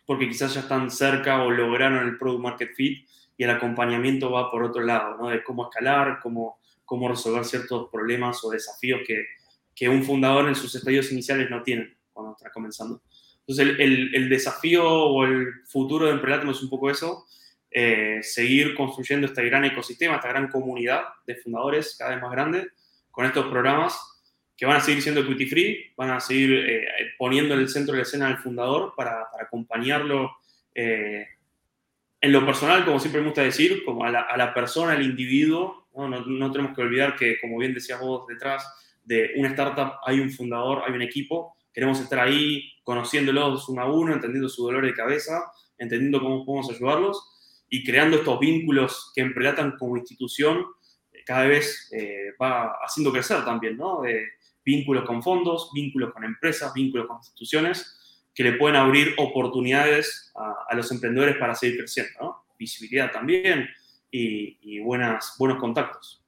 porque quizás ya están cerca o lograron el product market fit y el acompañamiento va por otro lado, ¿no? De cómo escalar, cómo, cómo resolver ciertos problemas o desafíos que, que un fundador en sus estadios iniciales no tiene cuando está comenzando. Entonces, el, el, desafío o el futuro de Emprelatum es un poco eso, eh, seguir construyendo este gran ecosistema, esta gran comunidad de fundadores cada vez más grande, con estos programas que van a seguir siendo equity free, van a seguir eh, poniendo en el centro de la escena al fundador para, acompañarlo eh, en lo personal, como siempre me gusta decir, como a la, persona, al individuo. ¿no? No, tenemos que olvidar que, como bien decías vos detrás de una startup, hay un fundador, hay un equipo. Queremos estar ahí conociéndolos uno a uno, entendiendo su dolor de cabeza, entendiendo cómo podemos ayudarlos y creando estos vínculos que emprelatan como institución cada vez va haciendo crecer también, ¿no? vínculos con fondos, vínculos con empresas, vínculos con instituciones que le pueden abrir oportunidades a, los emprendedores para seguir creciendo, ¿no? Visibilidad también y, buenas, buenos contactos.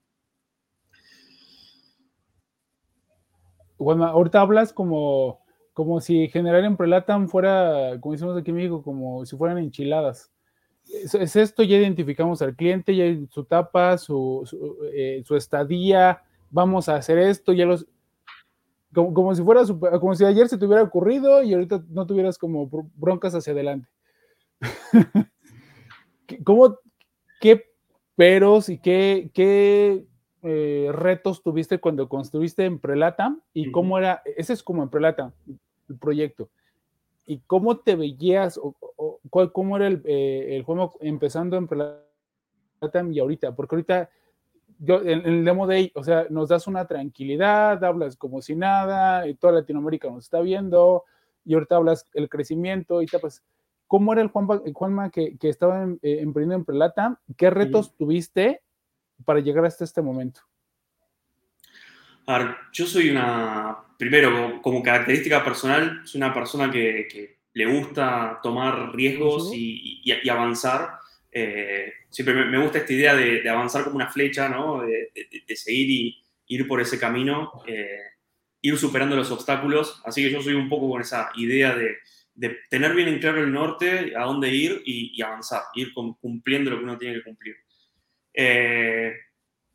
Bueno, ahorita hablas como, como si generar en Prelatam fuera, como decimos aquí en México, como si fueran enchiladas. Es, esto, ya identificamos al cliente, ya su tapa, su, su, eh, su estadía, vamos a hacer esto, ya los como, si fuera como si ayer se te hubiera ocurrido y ahorita no tuvieras como broncas hacia adelante. ¿Cómo, qué peros y qué, qué eh, retos tuviste cuando construiste en Prelata y cómo era, ese es como en Prelata, el proyecto. ¿Y cómo te veías o, cómo era el, eh, el, juego empezando en Prelata y ahorita? Porque ahorita yo, en, el Demo Day, o sea, nos das una tranquilidad, hablas como si nada, y toda Latinoamérica nos está viendo, y ahorita hablas el crecimiento, y te, pues, ¿cómo era el Juanma, Juanma que, que, estaba en, eh, emprendiendo en Prelata? ¿Qué retos tuviste para llegar hasta este momento? A ver, yo soy una, primero, como, característica personal, soy una persona que, que le gusta tomar riesgos y, y, y avanzar. Eh, siempre me, gusta esta idea de, avanzar como una flecha, ¿no? de, seguir y ir por ese camino, eh, ir superando los obstáculos. Así que yo soy un poco con esa idea de, tener bien en claro el norte, a dónde ir y, avanzar, ir cumpliendo lo que uno tiene que cumplir. Eh,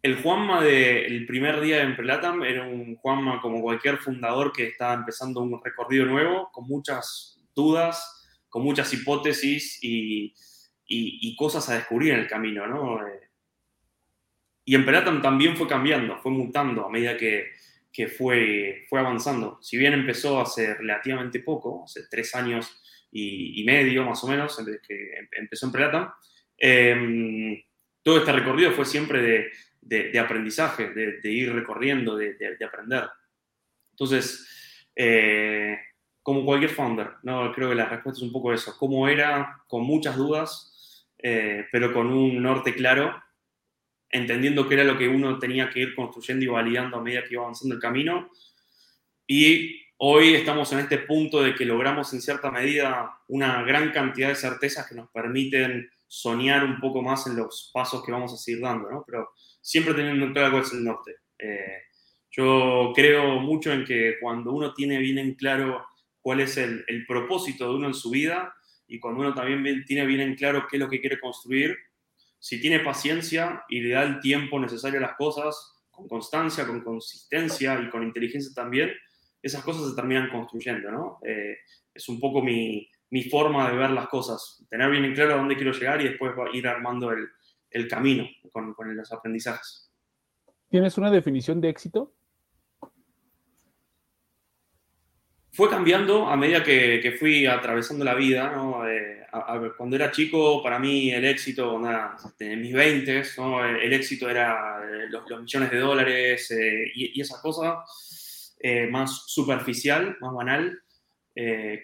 el Juanma del primer día en Prelatam era un Juanma como cualquier fundador que estaba empezando un recorrido nuevo, con muchas dudas, con muchas hipótesis y, y, cosas a descubrir en el camino, ¿no? Eh, y en Pelatam también fue cambiando, fue mutando a medida que, que, fue, fue avanzando. Si bien empezó hace relativamente poco, hace tres años y, medio más o menos, que em, empezó en Pelatam, em, todo este recorrido fue siempre de, de, aprendizaje, de, ir recorriendo, de, aprender. Entonces, eh, como cualquier founder, ¿no? creo que la respuesta es un poco eso, cómo era, con muchas dudas, eh, pero con un norte claro, entendiendo qué era lo que uno tenía que ir construyendo y validando a medida que iba avanzando el camino. Y hoy estamos en este punto de que logramos en cierta medida una gran cantidad de certezas que nos permiten soñar un poco más en los pasos que vamos a seguir dando, ¿no? Pero siempre teniendo en claro cuál es el norte. Eh, yo creo mucho en que cuando uno tiene bien en claro cuál es el, propósito de uno en su vida, y cuando uno también tiene bien en claro qué es lo que quiere construir, si tiene paciencia y le da el tiempo necesario a las cosas, con constancia, con consistencia y con inteligencia también, esas cosas se terminan construyendo, ¿no? Eh, es un poco mi, forma de ver las cosas, tener bien en claro a dónde quiero llegar y después ir armando el, camino con los aprendizajes. ¿Tienes una definición de éxito? Fue cambiando a medida que, fui atravesando la vida. ¿no? Eh, cuando era chico, para mí el éxito, nada, en mis 20, ¿no? el, éxito era eh, los, millones de dólares eh, y, esa cosa más superficial, más banal.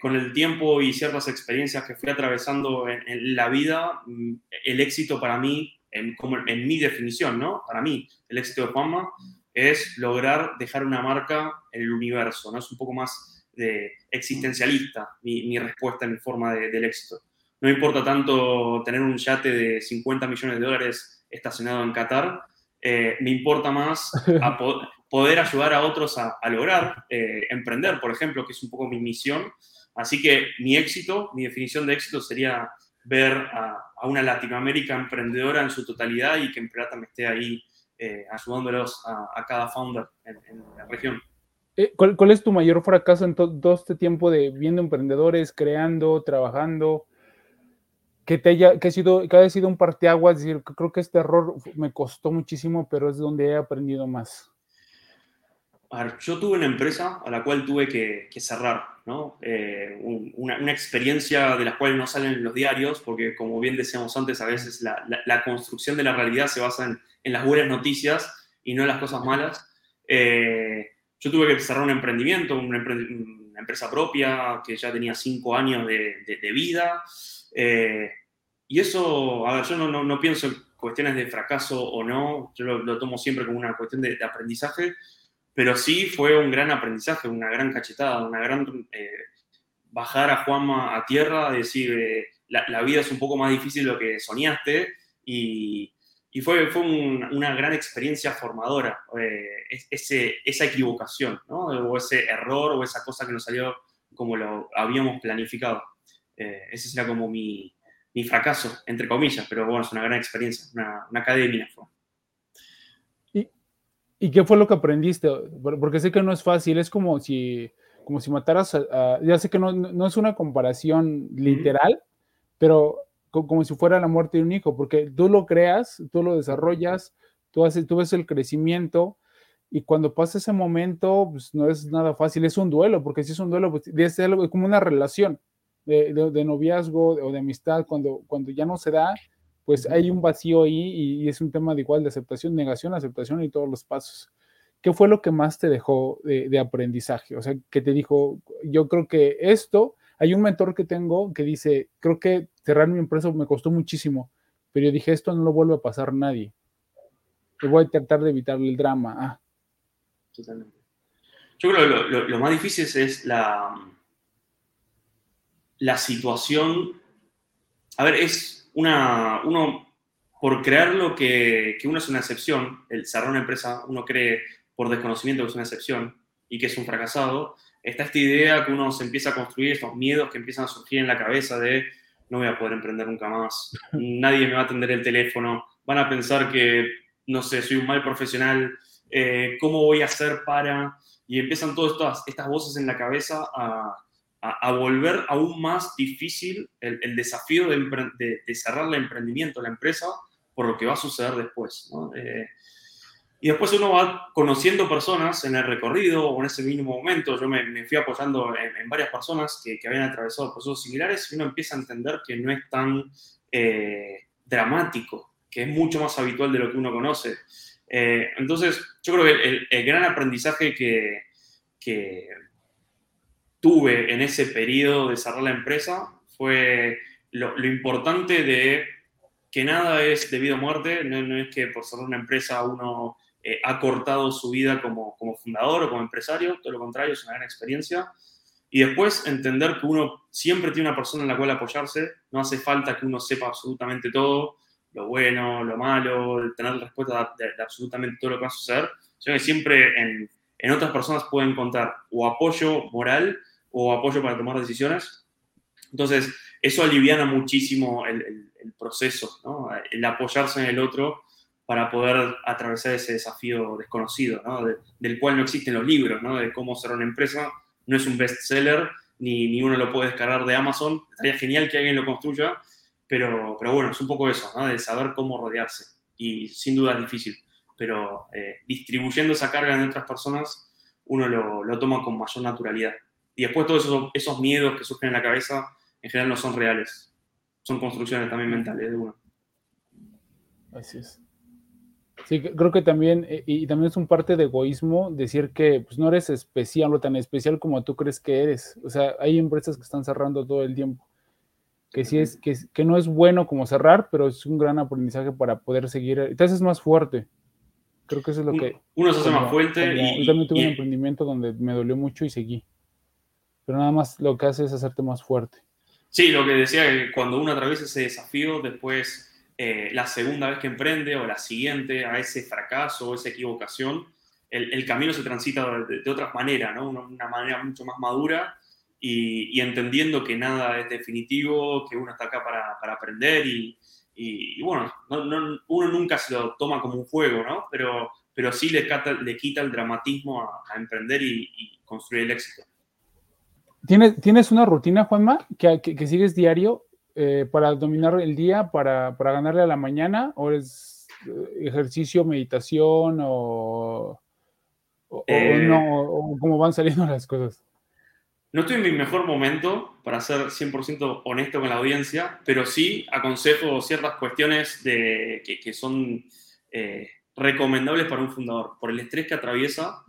con el tiempo y ciertas experiencias que fui atravesando en, la vida, mm, el éxito para mí, en, como en mi definición, ¿no? Para mí, el éxito de Juanma es lograr dejar una marca en el universo, ¿no? Es un poco más de existencialista mi, respuesta, mi forma del éxito. No importa tanto tener un yate de 50 millones de dólares estacionado en Qatar, eh, me importa más poder ayudar a otros a, lograr eh, emprender, por ejemplo, que es un poco mi misión. Así que mi éxito, mi definición de éxito sería ver a, una Latinoamérica emprendedora en su totalidad y que en plata me esté ahí eh, ayudándolos a, cada founder en la región. Eh, ¿Cuál, es tu mayor fracaso en todo este tiempo de viendo emprendedores, creando, trabajando? Que, te haya, que, sido, que haya sido un parteaguas, es decir, creo que este error me costó muchísimo, pero es donde he aprendido más. A ver, yo tuve una empresa a la cual tuve que, cerrar, ¿no? Eh, una, experiencia de la cual no salen los diarios, porque como bien decíamos antes, a veces la, construcción de la realidad se basa en, las buenas noticias y no en las cosas malas. Eh, yo tuve que cerrar un emprendimiento, una, empresa propia que ya tenía cinco años de, vida. Eh, y eso, a ver, yo no, no, pienso en cuestiones de fracaso o no, yo lo, tomo siempre como una cuestión de, aprendizaje, pero sí fue un gran aprendizaje, una gran cachetada, una gran... Eh, bajar a Juanma a tierra, decir, eh, la, vida es un poco más difícil de lo que soñaste y, y fue, fue una gran experiencia formadora, eh, ese, esa equivocación, ¿no? o ese error o esa cosa que no salió como lo habíamos planificado. Eh, ese será como mi, mi, fracaso, entre comillas, pero bueno, es una gran experiencia, una, una academia. ¿Y, ¿Y qué fue lo que aprendiste? Porque sé que no es fácil, es como si, como si mataras a, ya sé que no, no, es una comparación literal, pero como si fuera la muerte de un hijo, porque tú lo creas, tú lo desarrollas, tú, haces, tú ves el crecimiento y cuando pasa ese momento, pues no es nada fácil, es un duelo, porque si es un duelo, pues es algo como una relación de, de, noviazgo o de amistad, cuando, cuando ya no se da, pues hay un vacío ahí y, es un tema de igual de aceptación, negación, aceptación y todos los pasos. ¿Qué fue lo que más te dejó de, de aprendizaje? O sea, que te dijo, yo creo que esto hay un mentor que tengo que dice, creo que cerrar mi empresa me costó muchísimo, pero yo dije, esto no lo vuelve a pasar nadie. Y voy a tratar de evitarle el drama. Ah. Totalmente. Yo creo que lo, más difícil es la, la situación. A ver, es una. Uno, por creerlo que, que uno es una excepción, el cerrar una empresa, uno cree por desconocimiento que es una excepción y que es un fracasado, está esta idea que uno se empieza a construir, estos miedos que empiezan a surgir en la cabeza de no voy a poder emprender nunca más, nadie me va a atender el teléfono, van a pensar que, no sé, soy un mal profesional, eh, ¿cómo voy a hacer para...? Y empiezan todas estas, estas voces en la cabeza a, a, volver aún más difícil el, el desafío de, de, cerrar el emprendimiento, la empresa, por lo que va a suceder después. ¿no? Eh, y después uno va conociendo personas en el recorrido o en ese mínimo momento. Yo me, fui apoyando en, varias personas que, habían atravesado procesos similares y uno empieza a entender que no es tan eh, dramático, que es mucho más habitual de lo que uno conoce. Eh, entonces, yo creo que el, gran aprendizaje que, que, tuve en ese periodo de cerrar la empresa fue lo, lo importante de que nada es debido a muerte, no, no, es que por cerrar una empresa uno eh, ha cortado su vida como, como fundador o como empresario, todo lo contrario, es una gran experiencia. Y después entender que uno siempre tiene una persona en la cual apoyarse, no hace falta que uno sepa absolutamente todo, lo bueno, lo malo, tener respuesta de, absolutamente todo lo que va a suceder, sino que siempre en, en, otras personas pueden contar o apoyo moral o apoyo para tomar decisiones. Entonces, eso aliviana muchísimo el, el, el proceso, ¿no? el apoyarse en el otro para poder atravesar ese desafío desconocido, ¿no? del cual no existen los libros, ¿no? de cómo ser una empresa. No es un bestseller, ni, ni uno lo puede descargar de Amazon. Estaría genial que alguien lo construya, pero, pero bueno, es un poco eso, ¿no? de saber cómo rodearse. Y sin duda es difícil, pero eh, distribuyendo esa carga en otras personas, uno lo, lo, toma con mayor naturalidad. Y después todos esos, esos miedos que surgen en la cabeza, en general no son reales. Son construcciones también mentales de uno. Así es. Sí, creo que también, eh, y también es un parte de egoísmo decir que pues, no eres especial o tan especial como tú crees que eres. O sea, hay empresas que están cerrando todo el tiempo. Que sí es, que, que no es bueno como cerrar, pero es un gran aprendizaje para poder seguir. Te haces más fuerte. Creo que eso es lo que. Uno se hace más fuerte. y, yo también tuve un emprendimiento donde me dolió mucho y seguí. Pero nada más lo que hace es hacerte más fuerte. Sí, lo que decía, que cuando uno atraviesa ese desafío, después eh, la segunda vez que emprende o la siguiente a ese fracaso o esa equivocación, el, camino se transita de, otra manera, ¿no? Una, manera mucho más madura y, entendiendo que nada es definitivo, que uno está acá para, para aprender y, y, bueno, no, uno nunca se lo toma como un juego, ¿no? Pero, pero sí le, le quita el dramatismo a, emprender y, construir el éxito. ¿Tienes, ¿Tienes una rutina, Juanma, que, que sigues diario eh, para dominar el día, para, para, ganarle a la mañana? ¿O es eh, ejercicio, meditación o, o, eh, no? ¿O cómo van saliendo las cosas? No estoy en mi mejor momento, para ser 100% honesto con la audiencia, pero sí aconsejo ciertas cuestiones de, que, que son recomendables para un fundador. Por el estrés que atraviesa,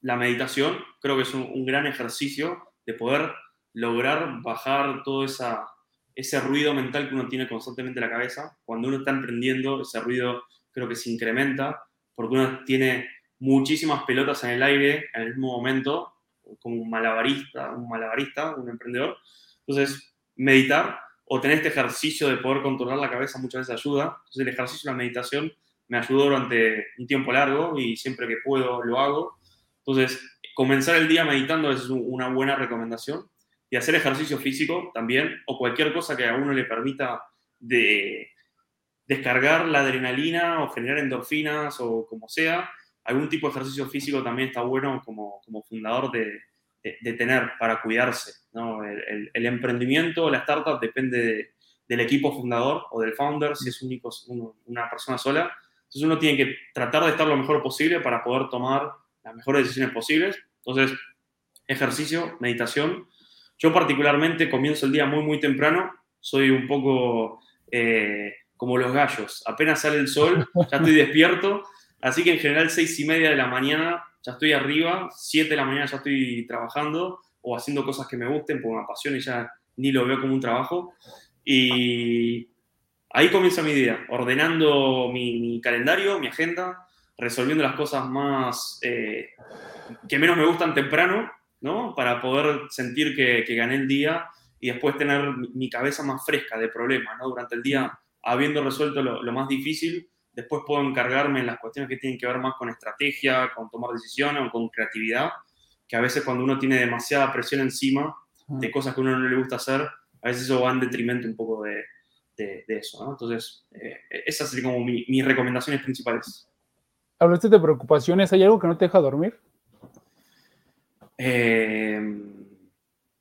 la meditación creo que es un, un gran ejercicio de poder lograr bajar toda esa, ese ruido mental que uno tiene constantemente en la cabeza. Cuando uno está emprendiendo, ese ruido creo que se incrementa porque uno tiene muchísimas pelotas en el aire en el mismo momento, como un malabarista, un malabarista, un emprendedor. Entonces, meditar o tener este ejercicio de poder controlar la cabeza muchas veces ayuda. Entonces, el ejercicio la meditación me ayudó durante un tiempo largo y siempre que puedo lo hago. Entonces, comenzar el día meditando es una buena recomendación. Y hacer ejercicio físico también, o cualquier cosa que a uno le permita de descargar la adrenalina o generar endorfinas o como sea. Algún tipo de ejercicio físico también está bueno como, como fundador de, de, tener para cuidarse. ¿no? El, el, emprendimiento, la startup depende del equipo fundador o del founder, si es único, una persona sola. Entonces uno tiene que tratar de estar lo mejor posible para poder tomar las mejores decisiones posibles. Entonces, ejercicio, meditación. Yo particularmente comienzo el día muy, muy temprano. Soy un poco eh, como los gallos. Apenas sale el sol, ya estoy despierto. Así que en general, seis y media de la mañana ya estoy arriba, siete de la mañana ya estoy trabajando o haciendo cosas que me gusten porque me apasiona y ya ni lo veo como un trabajo. Y ahí comienza mi día, ordenando mi calendario, mi agenda, resolviendo las cosas más eh, que menos me gustan temprano, ¿no? Para poder sentir que, que gané el día y después tener mi, cabeza más fresca de problemas, ¿no? Durante el día, habiendo resuelto lo, lo, más difícil, después puedo encargarme en las cuestiones que tienen que ver más con estrategia, con tomar decisiones o con creatividad, que a veces cuando uno tiene demasiada presión encima de cosas que a uno no le gusta hacer, a veces eso va en detrimento un poco de, de, eso, ¿no? Entonces, eh, esas serían como mi, mis recomendaciones principales. Hablaste de preocupaciones, ¿hay algo que no te deja dormir? Eh,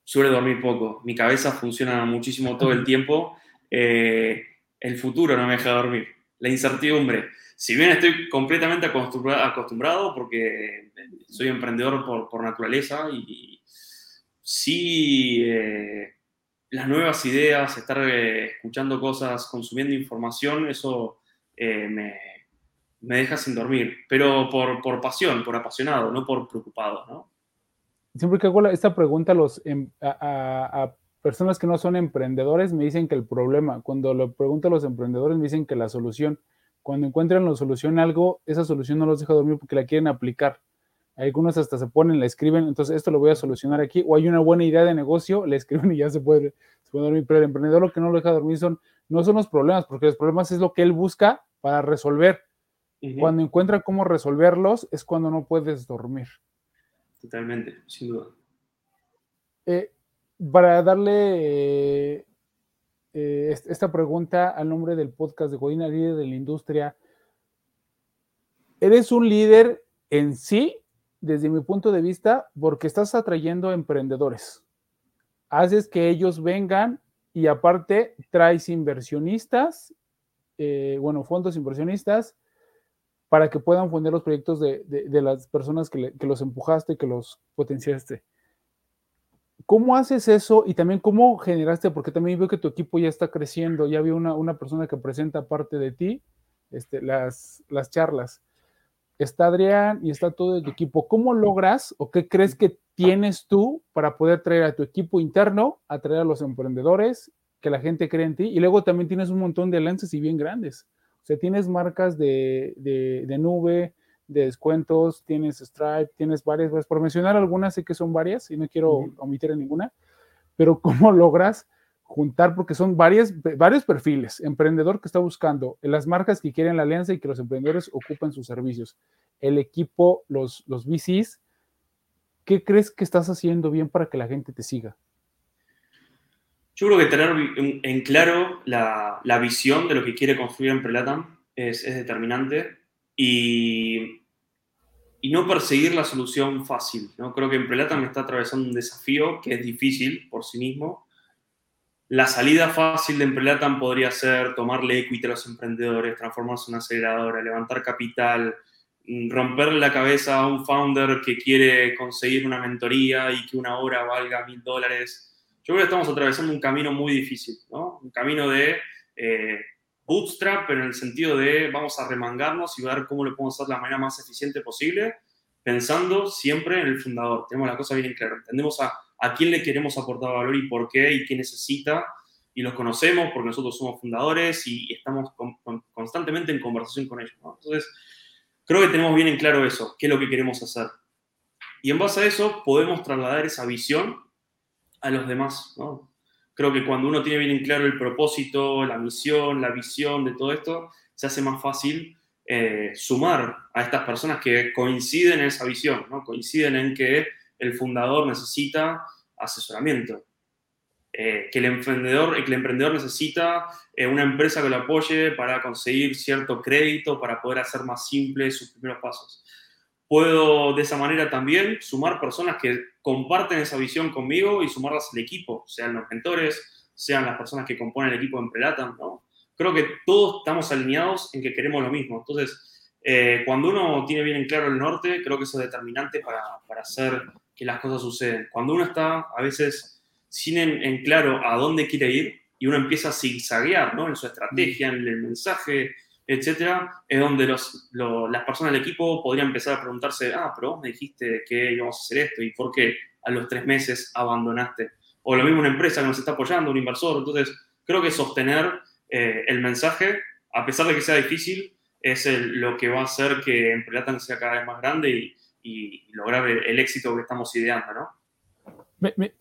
suele dormir poco. Mi cabeza funciona muchísimo todo el tiempo. Eh, el futuro no me deja dormir. La incertidumbre. Si bien estoy completamente acostumbrado, porque soy emprendedor por, naturaleza y sí eh, las nuevas ideas, estar escuchando cosas, consumiendo información, eso me, me deja sin dormir, pero por, por pasión, por apasionado, no por preocupado, ¿no? Siempre que hago esta pregunta a, los, em, a, a, personas que no son emprendedores, me dicen que el problema, cuando lo pregunto a los emprendedores, me dicen que la solución, cuando encuentran la solución a algo, esa solución no los deja dormir porque la quieren aplicar. Algunos hasta se ponen, la escriben, entonces esto lo voy a solucionar aquí, o hay una buena idea de negocio, le escriben y ya se puede, se puede dormir, pero el emprendedor lo que no lo deja dormir son, no son los problemas, porque los problemas es lo que él busca para resolver cuando encuentra cómo resolverlos es cuando no puedes dormir. Totalmente, sin duda. Eh, para darle eh, eh, esta pregunta al nombre del podcast de Godina, líder de la industria, eres un líder en sí, desde mi punto de vista, porque estás atrayendo emprendedores. Haces que ellos vengan y aparte traes inversionistas, bueno, fondos inversionistas, para que puedan fundar los proyectos de, las personas que, los empujaste, que los potenciaste. ¿Cómo haces eso y también cómo generaste? Porque también veo que tu equipo ya está creciendo, ya había una, persona que presenta parte de ti, este, las, las charlas. Está Adrián y está todo el equipo. ¿Cómo logras o qué crees que tienes tú para poder traer a tu equipo interno, atraer a los emprendedores, que la gente cree en ti? Y luego también tienes un montón de alianzas y bien grandes. O sea, tienes marcas de, de, nube, de descuentos, tienes Stripe, tienes varias, pues, por mencionar algunas, sé que son varias y no quiero omitir ninguna, pero ¿cómo logras juntar? Porque son varias, varios perfiles, emprendedor que está buscando, las marcas que quieren la alianza y que los emprendedores ocupen sus servicios, el equipo, los, los VCs, ¿qué crees que estás haciendo bien para que la gente te siga? Yo creo que tener en claro la, la visión de lo que quiere construir en Prelatam es, es determinante y, y, no perseguir la solución fácil. ¿no? Creo que en Prelatam está atravesando un desafío que es difícil por sí mismo. La salida fácil de Emprelatam podría ser tomarle equity a los emprendedores, transformarse en una aceleradora, levantar capital, romperle la cabeza a un founder que quiere conseguir una mentoría y que una hora valga mil dólares yo creo que estamos atravesando un camino muy difícil, ¿no? Un camino de eh, bootstrap, pero en el sentido de vamos a remangarnos y ver cómo lo podemos hacer de la manera más eficiente posible, pensando siempre en el fundador. Tenemos la cosa bien clara. Entendemos a, quién le queremos aportar valor y por qué y qué necesita. y los conocemos porque nosotros somos fundadores y, estamos constantemente en conversación con ellos. Entonces, creo que tenemos bien en claro eso, qué es lo que queremos hacer. Y en base a eso podemos trasladar esa visión a los demás. Creo que cuando uno tiene bien en claro el propósito, la misión, la visión de todo esto, se hace más fácil eh, sumar a estas personas que coinciden en esa visión, ¿no? coinciden en que el fundador necesita asesoramiento, eh, que, el emprendedor, el emprendedor necesita eh, una empresa que lo apoye para conseguir cierto crédito, para poder hacer más simples sus primeros pasos. Puedo de esa manera también sumar personas que comparten esa visión conmigo y sumarlas al equipo, sean los mentores, sean las personas que componen el equipo de Emprelatam, ¿no? Creo que todos estamos alineados en que queremos lo mismo. Entonces, eh, cuando uno tiene bien en claro el norte, creo que eso es determinante para, para hacer que las cosas suceden. Cuando uno está a veces sin en, claro a dónde quiere ir y uno empieza a zigzaguear ¿no? en su estrategia, en el mensaje, etcétera, es donde los, las personas del equipo podrían empezar a preguntarse, ah, pero vos me dijiste que íbamos a hacer esto y por qué a los tres meses abandonaste. O lo mismo una empresa que nos está apoyando, un inversor. Entonces, creo que sostener eh, el mensaje, a pesar de que sea difícil, es lo que va a hacer que Emprelatan sea cada vez más grande y, y lograr el, éxito que estamos ideando, ¿no?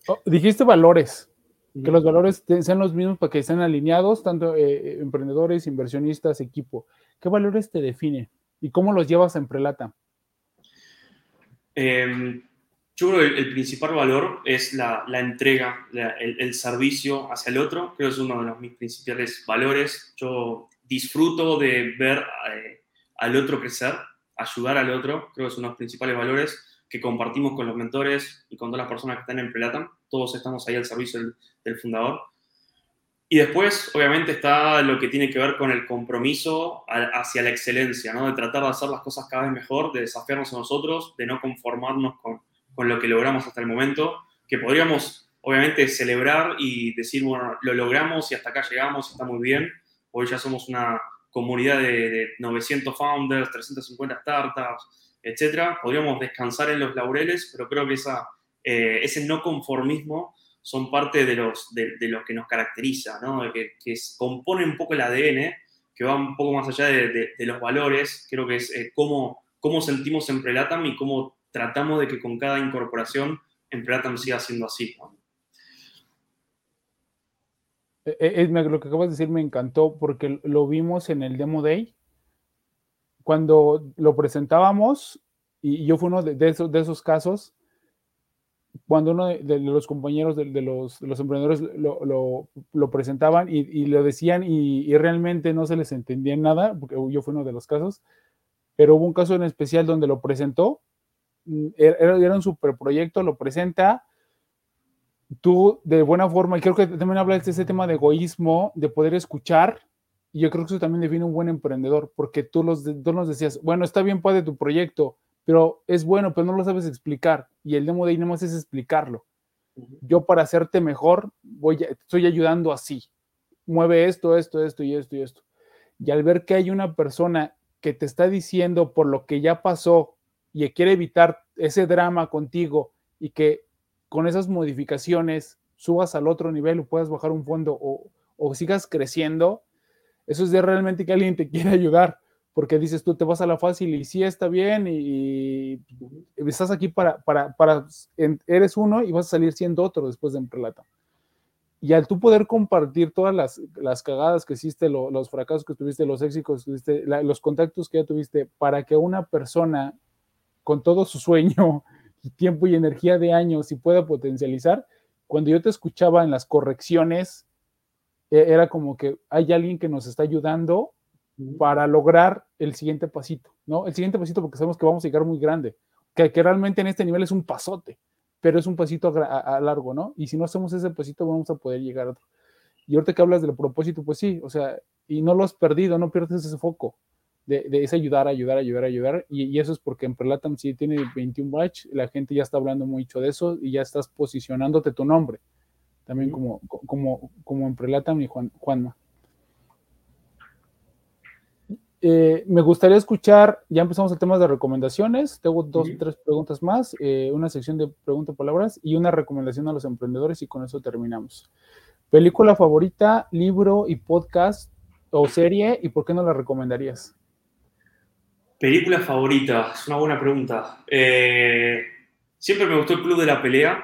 Oh, dijiste valores, que los valores sean los mismos para que estén alineados, tanto eh, eh, emprendedores, inversionistas, equipo. ¿Qué valores te define y cómo los llevas en Prelata? Em, yo creo que el, principal valor es la, entrega, el, servicio hacia el otro. Creo que es uno de los, mis principales valores. Yo disfruto de ver eh, al otro crecer ayudar al otro, creo que son los principales valores que compartimos con los mentores y con todas las personas que están en Prelatam. Todos estamos ahí al servicio del, fundador. Y después, obviamente, está lo que tiene que ver con el compromiso hacia la excelencia, ¿no? De tratar de hacer las cosas cada vez mejor, de desafiarnos a nosotros, de no conformarnos con, con lo que logramos hasta el momento, que podríamos, obviamente, celebrar y decir, bueno, lo logramos y hasta acá llegamos, está muy bien. Hoy ya somos una, comunidad de, 900 founders, 350 startups, etcétera, podríamos descansar en los laureles, pero creo que esa, eh, ese no conformismo son parte de, los, de, lo que nos caracteriza, ¿no? que, que compone un poco el ADN, que va un poco más allá de, los valores, creo que es eh, cómo, cómo sentimos en Prelatam y cómo tratamos de que con cada incorporación en Prelatam siga siendo así. Es, e, e, lo que acabas de decir me encantó porque lo vimos en el Demo Day. Cuando lo presentábamos, y yo fui uno de, esos, de esos casos, cuando uno de, los compañeros de, los, emprendedores lo, presentaban y, y, lo decían y, realmente no se les entendía nada, porque yo fui uno de los casos, pero hubo un caso en especial donde lo presentó, mm, era, era un super proyecto, lo presenta, tú de buena forma, y creo que también hablas de ese tema de egoísmo, de poder escuchar, y yo creo que eso también define un buen emprendedor, porque tú, los, tú nos decías, bueno, está bien puede tu proyecto, pero es bueno, pero no lo sabes explicar, y el demo de ahí no más es explicarlo. Yo para hacerte mejor, voy estoy ayudando así. Mueve esto, esto, esto y esto y esto. Y al ver que hay una persona que te está diciendo por lo que ya pasó y quiere evitar ese drama contigo y que con esas modificaciones subas al otro nivel o puedas bajar un fondo o, sigas creciendo, eso es de realmente que alguien te quiere ayudar, porque dices tú te vas a la fácil y sí está bien y, estás aquí para, para, eres uno y vas a salir siendo otro después de un relato. Y al tú poder compartir todas las, las cagadas que hiciste, los fracasos que tuviste, los éxitos que tuviste, los contactos que ya tuviste, para que una persona con todo su sueño tiempo y energía de años y pueda potencializar, cuando yo te escuchaba en las correcciones, e, era como que hay alguien que nos está ayudando para lograr el siguiente pasito, ¿no? El siguiente pasito porque sabemos que vamos a llegar muy grande, que, que realmente en este nivel es un pasote, pero es un pasito a, largo, ¿no? Y si no hacemos ese pasito vamos a poder llegar a otro. Y ahorita que hablas del propósito, pues sí, o sea, y no lo has perdido, no pierdes ese foco de, ese ayudar, ayudar, ayudar, ayudar. Y, eso es porque en Prelatam si tiene 21 batch, la gente ya está hablando mucho de eso y ya estás posicionándote tu nombre. También como, como, como en Prelatam y Juan, Juanma. Eh, me gustaría escuchar, ya empezamos el tema de recomendaciones, tengo dos, o tres preguntas más, eh, una sección de preguntas palabras y una recomendación a los emprendedores y con eso terminamos. Película favorita, libro y podcast o serie, ¿y por qué no la recomendarías? Película favorita, es una buena pregunta. Eh, siempre me gustó el Club de la Pelea,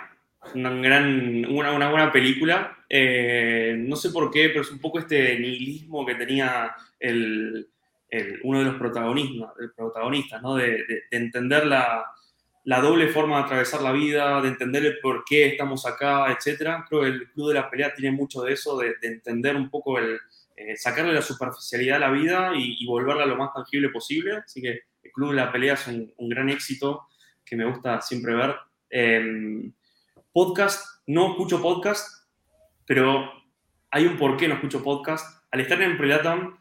una, gran, una, una buena película. No sé por qué, pero es un poco este nihilismo que tenía el, el, uno de los protagonistas, el protagonista ¿no? de, de, de entender la, la, doble forma de atravesar la vida, de entender el por qué estamos acá, etc. Creo que el Club de la Pelea tiene mucho de eso, de, de entender un poco el, eh, sacarle la superficialidad a la vida y, y, volverla lo más tangible posible. Así que el Club de la Pelea es un, un gran éxito que me gusta siempre ver. Eh, podcast, no escucho podcast, pero hay un por qué no escucho podcast. Al estar en Prelatam,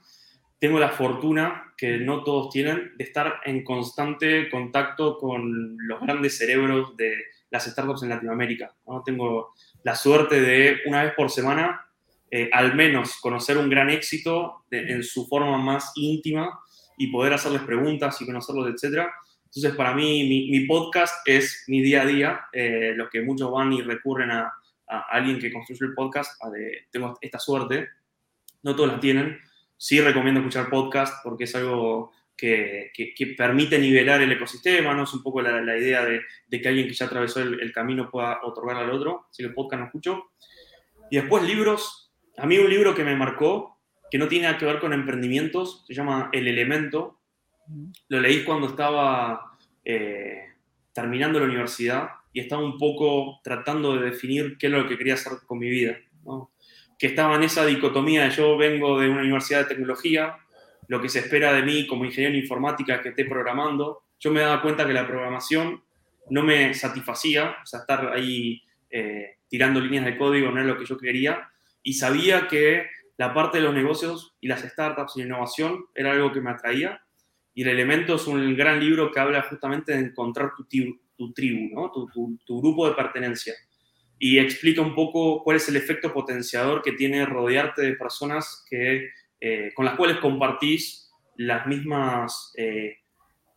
tengo la fortuna, que no todos tienen, de estar en constante contacto con los grandes cerebros de las startups en Latinoamérica. ¿no? Tengo la suerte de, una vez por semana, eh, al menos conocer un gran éxito de, en su forma más íntima y poder hacerles preguntas y conocerlos, etc. Entonces, para mí, mi, mi, podcast es mi día a día, eh, los que muchos van y recurren a, a alguien que construye el podcast, de, tengo esta suerte, no todos la tienen, sí recomiendo escuchar podcast porque es algo que, que, que permite nivelar el ecosistema, ¿no? Es un poco la, la idea de, de, que alguien que ya atravesó el, el, camino pueda otorgar al otro, así que el podcast no escucho. Y después libros, a mí un libro que me marcó, que no tiene nada que ver con emprendimientos, se llama El Elemento, lo leí cuando estaba eh, terminando la universidad y estaba un poco tratando de definir qué es lo que quería hacer con mi vida, ¿no? Que estaba en esa dicotomía de yo vengo de una universidad de tecnología, lo que se espera de mí como ingeniero en informática que esté programando, yo me daba cuenta que la programación no me satisfacía, o sea, estar ahí eh, tirando líneas de código no es lo que yo quería, y sabía que la parte de los negocios y las startups y la innovación era algo que me atraía, y el elemento es un gran libro que habla justamente de encontrar tu, tribu, tu grupo de pertenencia y explica un poco cuál es el efecto potenciador que tiene rodearte de personas que, eh, con las cuales compartís las mismas eh,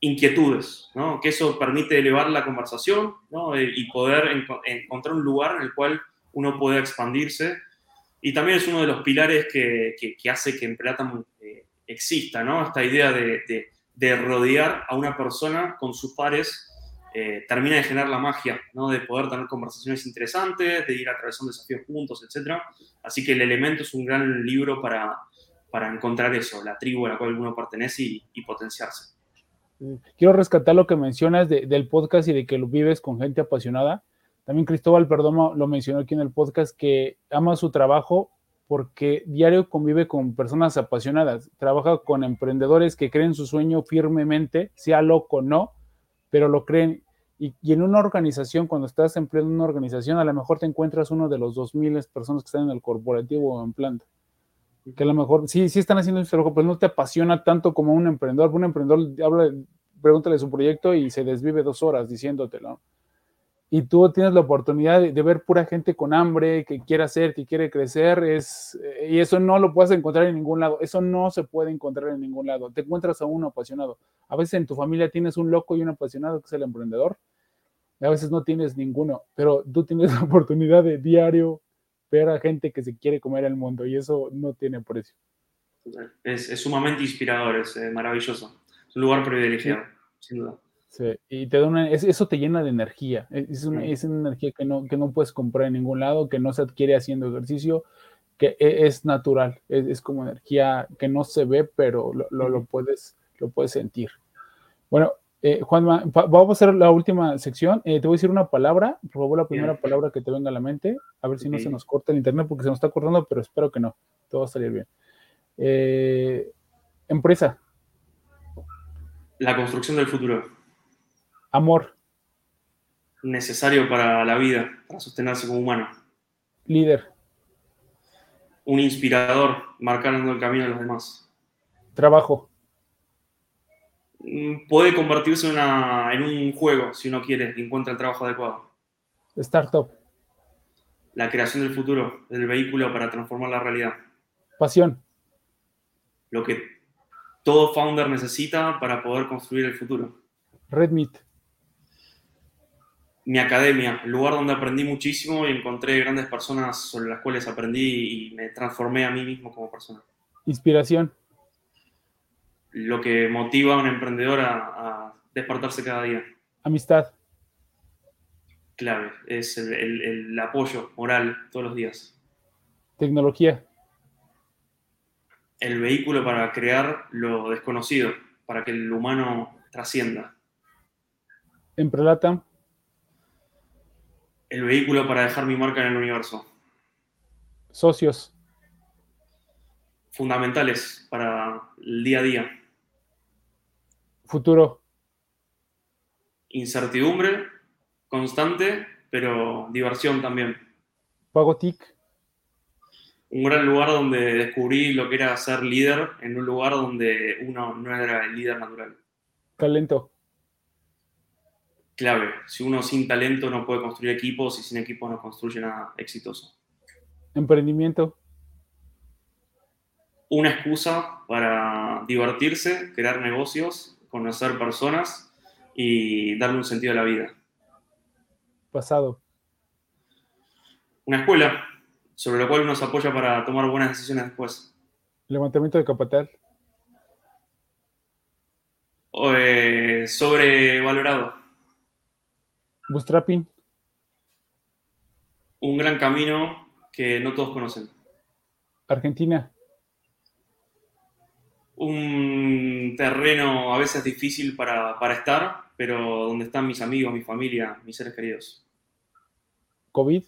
inquietudes, ¿no? que eso permite elevar la conversación ¿no? Eh, y poder en, encontrar un lugar en el cual uno pueda expandirse. Y también es uno de los pilares que, que, hace que en Platam exista, ¿no? esta idea de, de, de rodear a una persona con sus pares eh, termina de generar la magia, ¿no? De poder tener conversaciones interesantes, de ir atravesando desafíos juntos, etc. Así que el elemento es un gran libro para, para encontrar eso, la tribu a la cual uno pertenece y, potenciarse. Quiero rescatar lo que mencionas de, del podcast y de que lo vives con gente apasionada. También Cristóbal Perdomo lo mencionó aquí en el podcast, que ama su trabajo porque diario convive con personas apasionadas, trabaja con emprendedores que creen su sueño firmemente, sea loco o no, pero lo creen. Y, en una organización, cuando estás empleando una organización, a lo mejor te encuentras uno de los 2.000 personas que están en el corporativo o en planta. Que a lo mejor sí, sí están haciendo este trabajo, pero no te apasiona tanto como un emprendedor. Un emprendedor habla, pregúntale su proyecto y se desvive dos horas diciéndotelo. Y tú tienes la oportunidad de, de, ver pura gente con hambre, que quiere hacer, que quiere crecer, es, y eso no lo puedes encontrar en ningún lado. Eso no se puede encontrar en ningún lado. Te encuentras a uno apasionado. A veces en tu familia tienes un loco y un apasionado que es el emprendedor. A veces no tienes ninguno, pero tú tienes la oportunidad de diario ver a gente que se quiere comer el mundo y eso no tiene precio. Es, es sumamente inspirador, es eh, maravilloso. Es un lugar privilegiado, sí. sin duda. Sí, y te da una, eso te llena de energía. Es una, es una energía que no, que no puedes comprar en ningún lado, que no se adquiere haciendo ejercicio, que e, es natural. Es, es como energía que no se ve, pero lo, lo, lo puedes, lo puedes sentir. Bueno, eh, Juanma, vamos a hacer la última sección. Eh, te voy a decir una palabra, por favor, la primera bien. palabra que te venga a la mente. A ver si okay. no se nos corta el internet porque se nos está cortando, pero espero que no. Todo va a salir bien. Eh, empresa. La construcción del futuro. Amor. Necesario para la vida, para sostenerse como humano. Líder. Un inspirador, marcando el camino de los demás. Trabajo. Mm, puede convertirse en, una, en un juego, si uno quiere, y encuentra el trabajo adecuado. Startup. La creación del futuro, el vehículo para transformar la realidad. Pasión. Lo que todo founder necesita para poder construir el futuro. Red Meet mi academia, el lugar donde aprendí muchísimo y encontré grandes personas sobre las cuales aprendí y me transformé a mí mismo como persona. Inspiración. Lo que motiva a un emprendedor a, despertarse cada día. Amistad. Clave, es el apoyo moral todos los días. Tecnología. El vehículo para crear lo desconocido, para que el humano trascienda. Emprelata el vehículo para dejar mi marca en el universo. Socios. Fundamentales para el día a día. Futuro. Incertidumbre constante, pero diversión también. Pagotic. Un gran lugar donde descubrí lo que era ser líder en un lugar donde uno no era el líder natural. Talento clave. Si uno sin talento no puede construir equipos y sin equipos no construye nada exitoso. Emprendimiento. Una excusa para divertirse, crear negocios, conocer personas y darle un sentido a la vida. Pasado. Una escuela sobre la cual uno se apoya para tomar buenas decisiones después. Levantamiento de capital. Eh, sobrevalorado Bootstrapping. Un gran camino que no todos conocen. Argentina. Un terreno a veces difícil para, estar, pero donde están mis amigos, mi familia, mis seres queridos. COVID.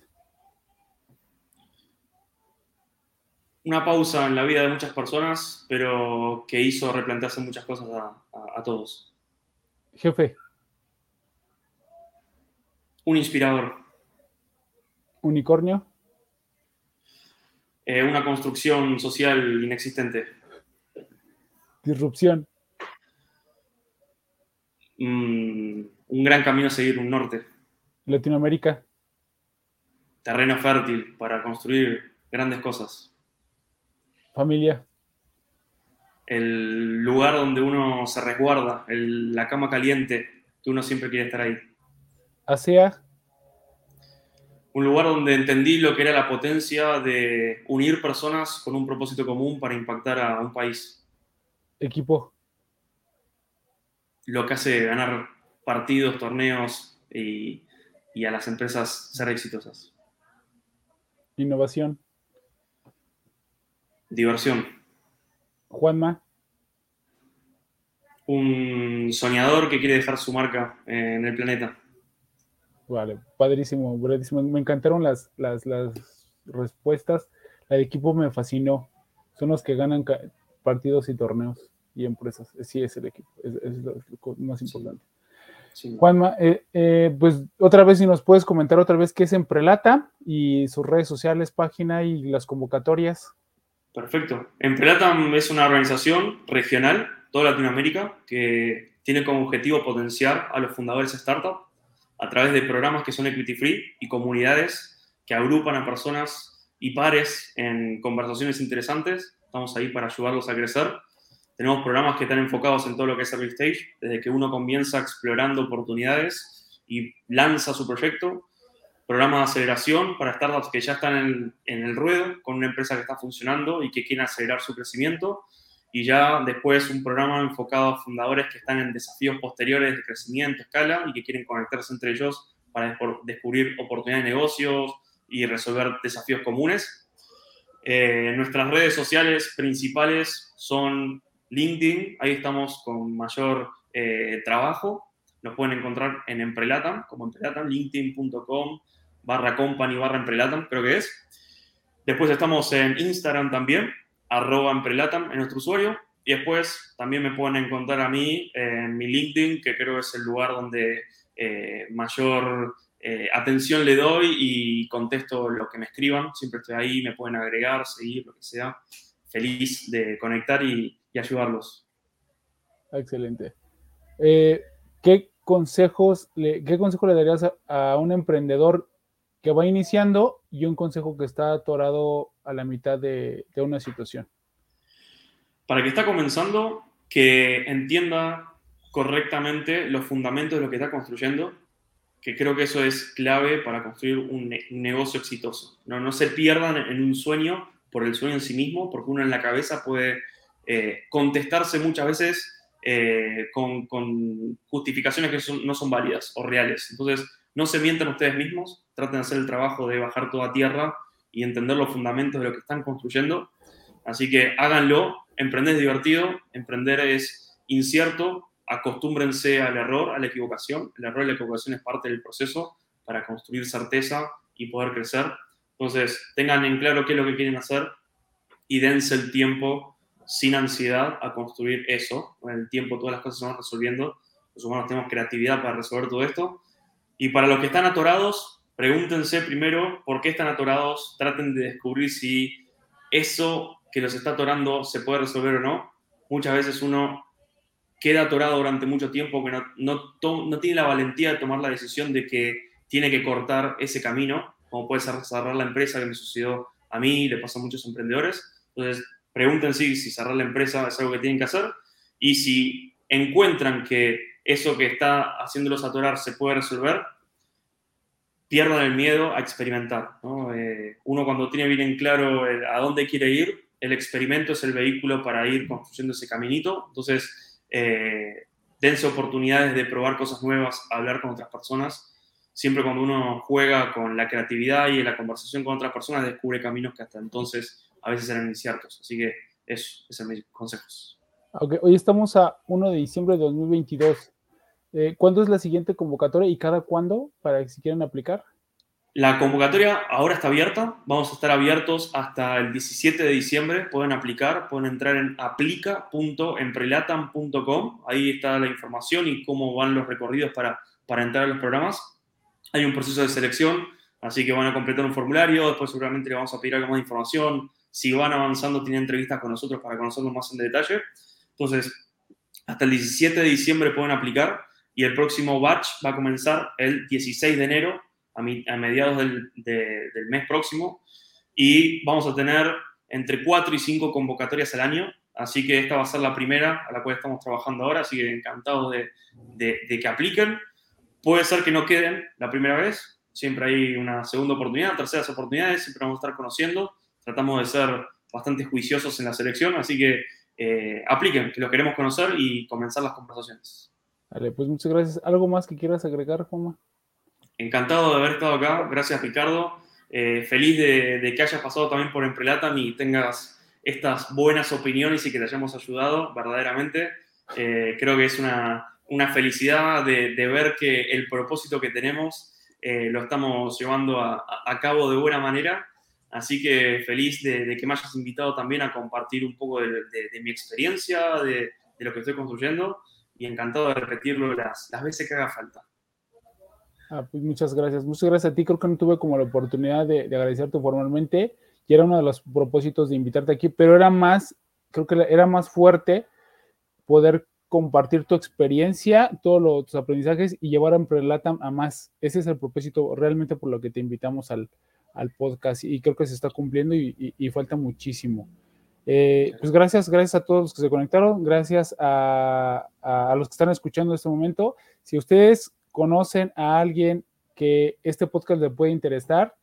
Una pausa en la vida de muchas personas, pero que hizo replantearse muchas cosas a todos. Jefe. Un inspirador. Unicornio. Eh, una construcción social inexistente. Disrupción. Mm, un gran camino a seguir, un norte. Latinoamérica. Terreno fértil para construir grandes cosas. Familia. El lugar donde uno se resguarda, la cama caliente, que uno siempre quiere estar ahí hacia un lugar donde entendí lo que era la potencia de unir personas con un propósito común para impactar a un país. Equipo. Lo que hace ganar partidos, torneos y, y a las empresas ser exitosas. Innovación. Diversión. Juanma. Un soñador que quiere dejar su marca en el planeta. Vale, padrísimo, Me encantaron las, las, respuestas. El equipo me fascinó. Son los que ganan partidos y torneos y empresas. Sí, es el equipo. Es, lo, más importante. Juanma, eh, eh, pues otra vez, si nos puedes comentar otra vez qué es Emprelata y sus redes sociales, página y las convocatorias. Perfecto. Emprelata es una organización regional, toda Latinoamérica, que tiene como objetivo potenciar a los fundadores de startup a través de programas que son equity free y comunidades que agrupan a personas y pares en conversaciones interesantes. Estamos ahí para ayudarlos a crecer. Tenemos programas que están enfocados en todo lo que es early stage, desde que uno comienza explorando oportunidades y lanza su proyecto. Programa de aceleración para startups que ya están en, en el ruedo, con una empresa que está funcionando y que quieren acelerar su crecimiento y ya después un programa enfocado a fundadores que están en desafíos posteriores de crecimiento, escala y que quieren conectarse entre ellos para descubrir oportunidades de negocios y resolver desafíos comunes. Eh, nuestras redes sociales principales son LinkedIn, ahí estamos con mayor eh, trabajo. Nos pueden encontrar en Emprelatam, como Emprelatam, linkedin.com barra company barra Emprelatam, creo que es. Después estamos en Instagram también, arroba emprelatam en nuestro usuario. Y después también me pueden encontrar a mí en mi LinkedIn, que creo es el lugar donde eh, mayor eh, atención le doy y contesto lo que me escriban. Siempre estoy ahí, me pueden agregar, seguir, lo que sea. Feliz de conectar y, ayudarlos. Excelente. Eh, ¿qué, consejos le, ¿Qué consejo le darías a un emprendedor que va iniciando y un consejo que está atorado a la mitad de, una situación? Para que está comenzando, que entienda correctamente los fundamentos de lo que está construyendo, que creo que eso es clave para construir un, negocio exitoso. No, no se pierdan en un sueño por el sueño en sí mismo, porque uno en la cabeza puede eh, contestarse muchas veces eh, con, justificaciones que no son válidas o reales. Entonces, no se mientan ustedes mismos, traten de hacer el trabajo de bajar toda tierra y entender los fundamentos de lo que están construyendo. Así que háganlo, emprender es divertido, emprender es incierto, acostúmbrense al error, a la equivocación. El error y la equivocación es parte del proceso para construir certeza y poder crecer. Entonces, tengan en claro qué es lo que quieren hacer y dense el tiempo sin ansiedad a construir eso. Con el tiempo todas las cosas se van resolviendo. Los humanos tenemos creatividad para resolver todo esto. Y para los que están atorados, pregúntense primero por qué están atorados, traten de descubrir si eso que los está atorando se puede resolver o no. Muchas veces uno queda atorado durante mucho tiempo, que no, no, tiene la valentía de tomar la decisión de que tiene que cortar ese camino, como puede ser cerrar la empresa, que me sucedió a mí, le pasó a muchos emprendedores. Entonces, pregúntense si cerrar la empresa es algo que tienen que hacer y si encuentran que eso que está haciéndolos atorar se puede resolver, pierdan el miedo a experimentar. Eh, uno cuando tiene bien en claro a dónde quiere ir, el experimento es el vehículo para ir construyendo ese caminito. Entonces, eh, dense oportunidades de probar cosas nuevas, hablar con otras personas. Siempre cuando uno juega con la creatividad y la conversación con otras personas, descubre caminos que hasta entonces a veces eran inciertos. Así que eso, esos son mis consejos. Okay. Hoy estamos a 1 de diciembre de 2022. Eh, ¿Cuándo es la siguiente convocatoria y cada cuándo para que si quieren aplicar? La convocatoria ahora está abierta, vamos a estar abiertos hasta el 17 de diciembre, pueden aplicar, pueden entrar en aplica.emprelatam.com, ahí está la información y cómo van los recorridos para, para entrar a los programas. Hay un proceso de selección, así que van a completar un formulario, después seguramente le vamos a pedir algo más de información, si van avanzando tienen entrevistas con nosotros para conocerlo más en detalle. Entonces, hasta el 17 de diciembre pueden aplicar y el próximo batch va a comenzar el 16 de enero a, mediados del, mes próximo. Y vamos a tener entre 4 y 5 convocatorias al año, así que esta va a ser la primera a la cual estamos trabajando ahora, así que encantados de, de, que apliquen. Puede ser que no queden la primera vez, siempre hay una segunda oportunidad, terceras oportunidades, siempre vamos a estar conociendo, tratamos de ser bastante juiciosos en la selección, así que eh, apliquen, que los queremos conocer y comenzar las conversaciones. Vale, pues muchas gracias. ¿Algo más que quieras agregar, Juanma? Encantado de haber estado acá. Gracias, Ricardo. Eh, feliz de, que hayas pasado también por Emprelatam y tengas estas buenas opiniones y que te hayamos ayudado verdaderamente. Eh, creo que es una, felicidad de, ver que el propósito que tenemos eh, lo estamos llevando a, cabo de buena manera. Así que feliz de, que me hayas invitado también a compartir un poco de, mi experiencia, de, lo que estoy construyendo y encantado de repetirlo las veces que haga falta. Ah, pues muchas gracias. Muchas gracias a ti. Creo que no tuve como la oportunidad de, agradecerte formalmente y era uno de los propósitos de invitarte aquí, pero era más, creo que era más fuerte poder compartir tu experiencia, todos los, tus aprendizajes y llevar a Emprelatam a más. Ese es el propósito realmente por lo que te invitamos al, podcast y creo que se está cumpliendo y, falta muchísimo. Eh, pues gracias, gracias a todos los que se conectaron, gracias a, los que están escuchando en este momento. Si ustedes conocen a alguien que este podcast le puede interesar,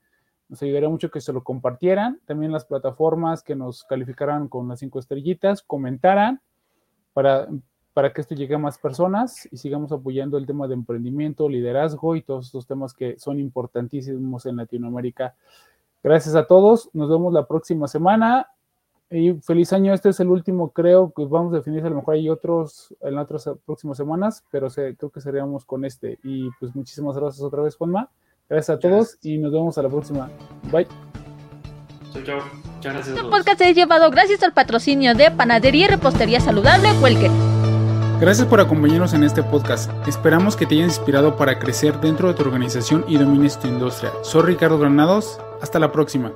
nos ayudaría mucho que se lo compartieran. También las plataformas que nos calificaran con las cinco estrellitas, comentaran para, para que esto llegue a más personas y sigamos apoyando el tema de emprendimiento, liderazgo y todos estos temas que son importantísimos en Latinoamérica. Gracias a todos. Nos vemos la próxima semana. Y feliz año, este es el último, creo que vamos a definir, a lo mejor hay otros en otras próximas semanas, pero creo que seríamos con este. Y pues muchísimas gracias otra vez, Juanma. Gracias a todos y nos vemos a la próxima. Bye. Chao, chao. Muchas gracias. Este podcast es llevado gracias al patrocinio de Panadería y Repostería Saludable Huelque. Gracias por acompañarnos en este podcast. Esperamos que te haya inspirado para crecer dentro de tu organización y domines tu industria. Soy Ricardo Granados. Hasta la próxima.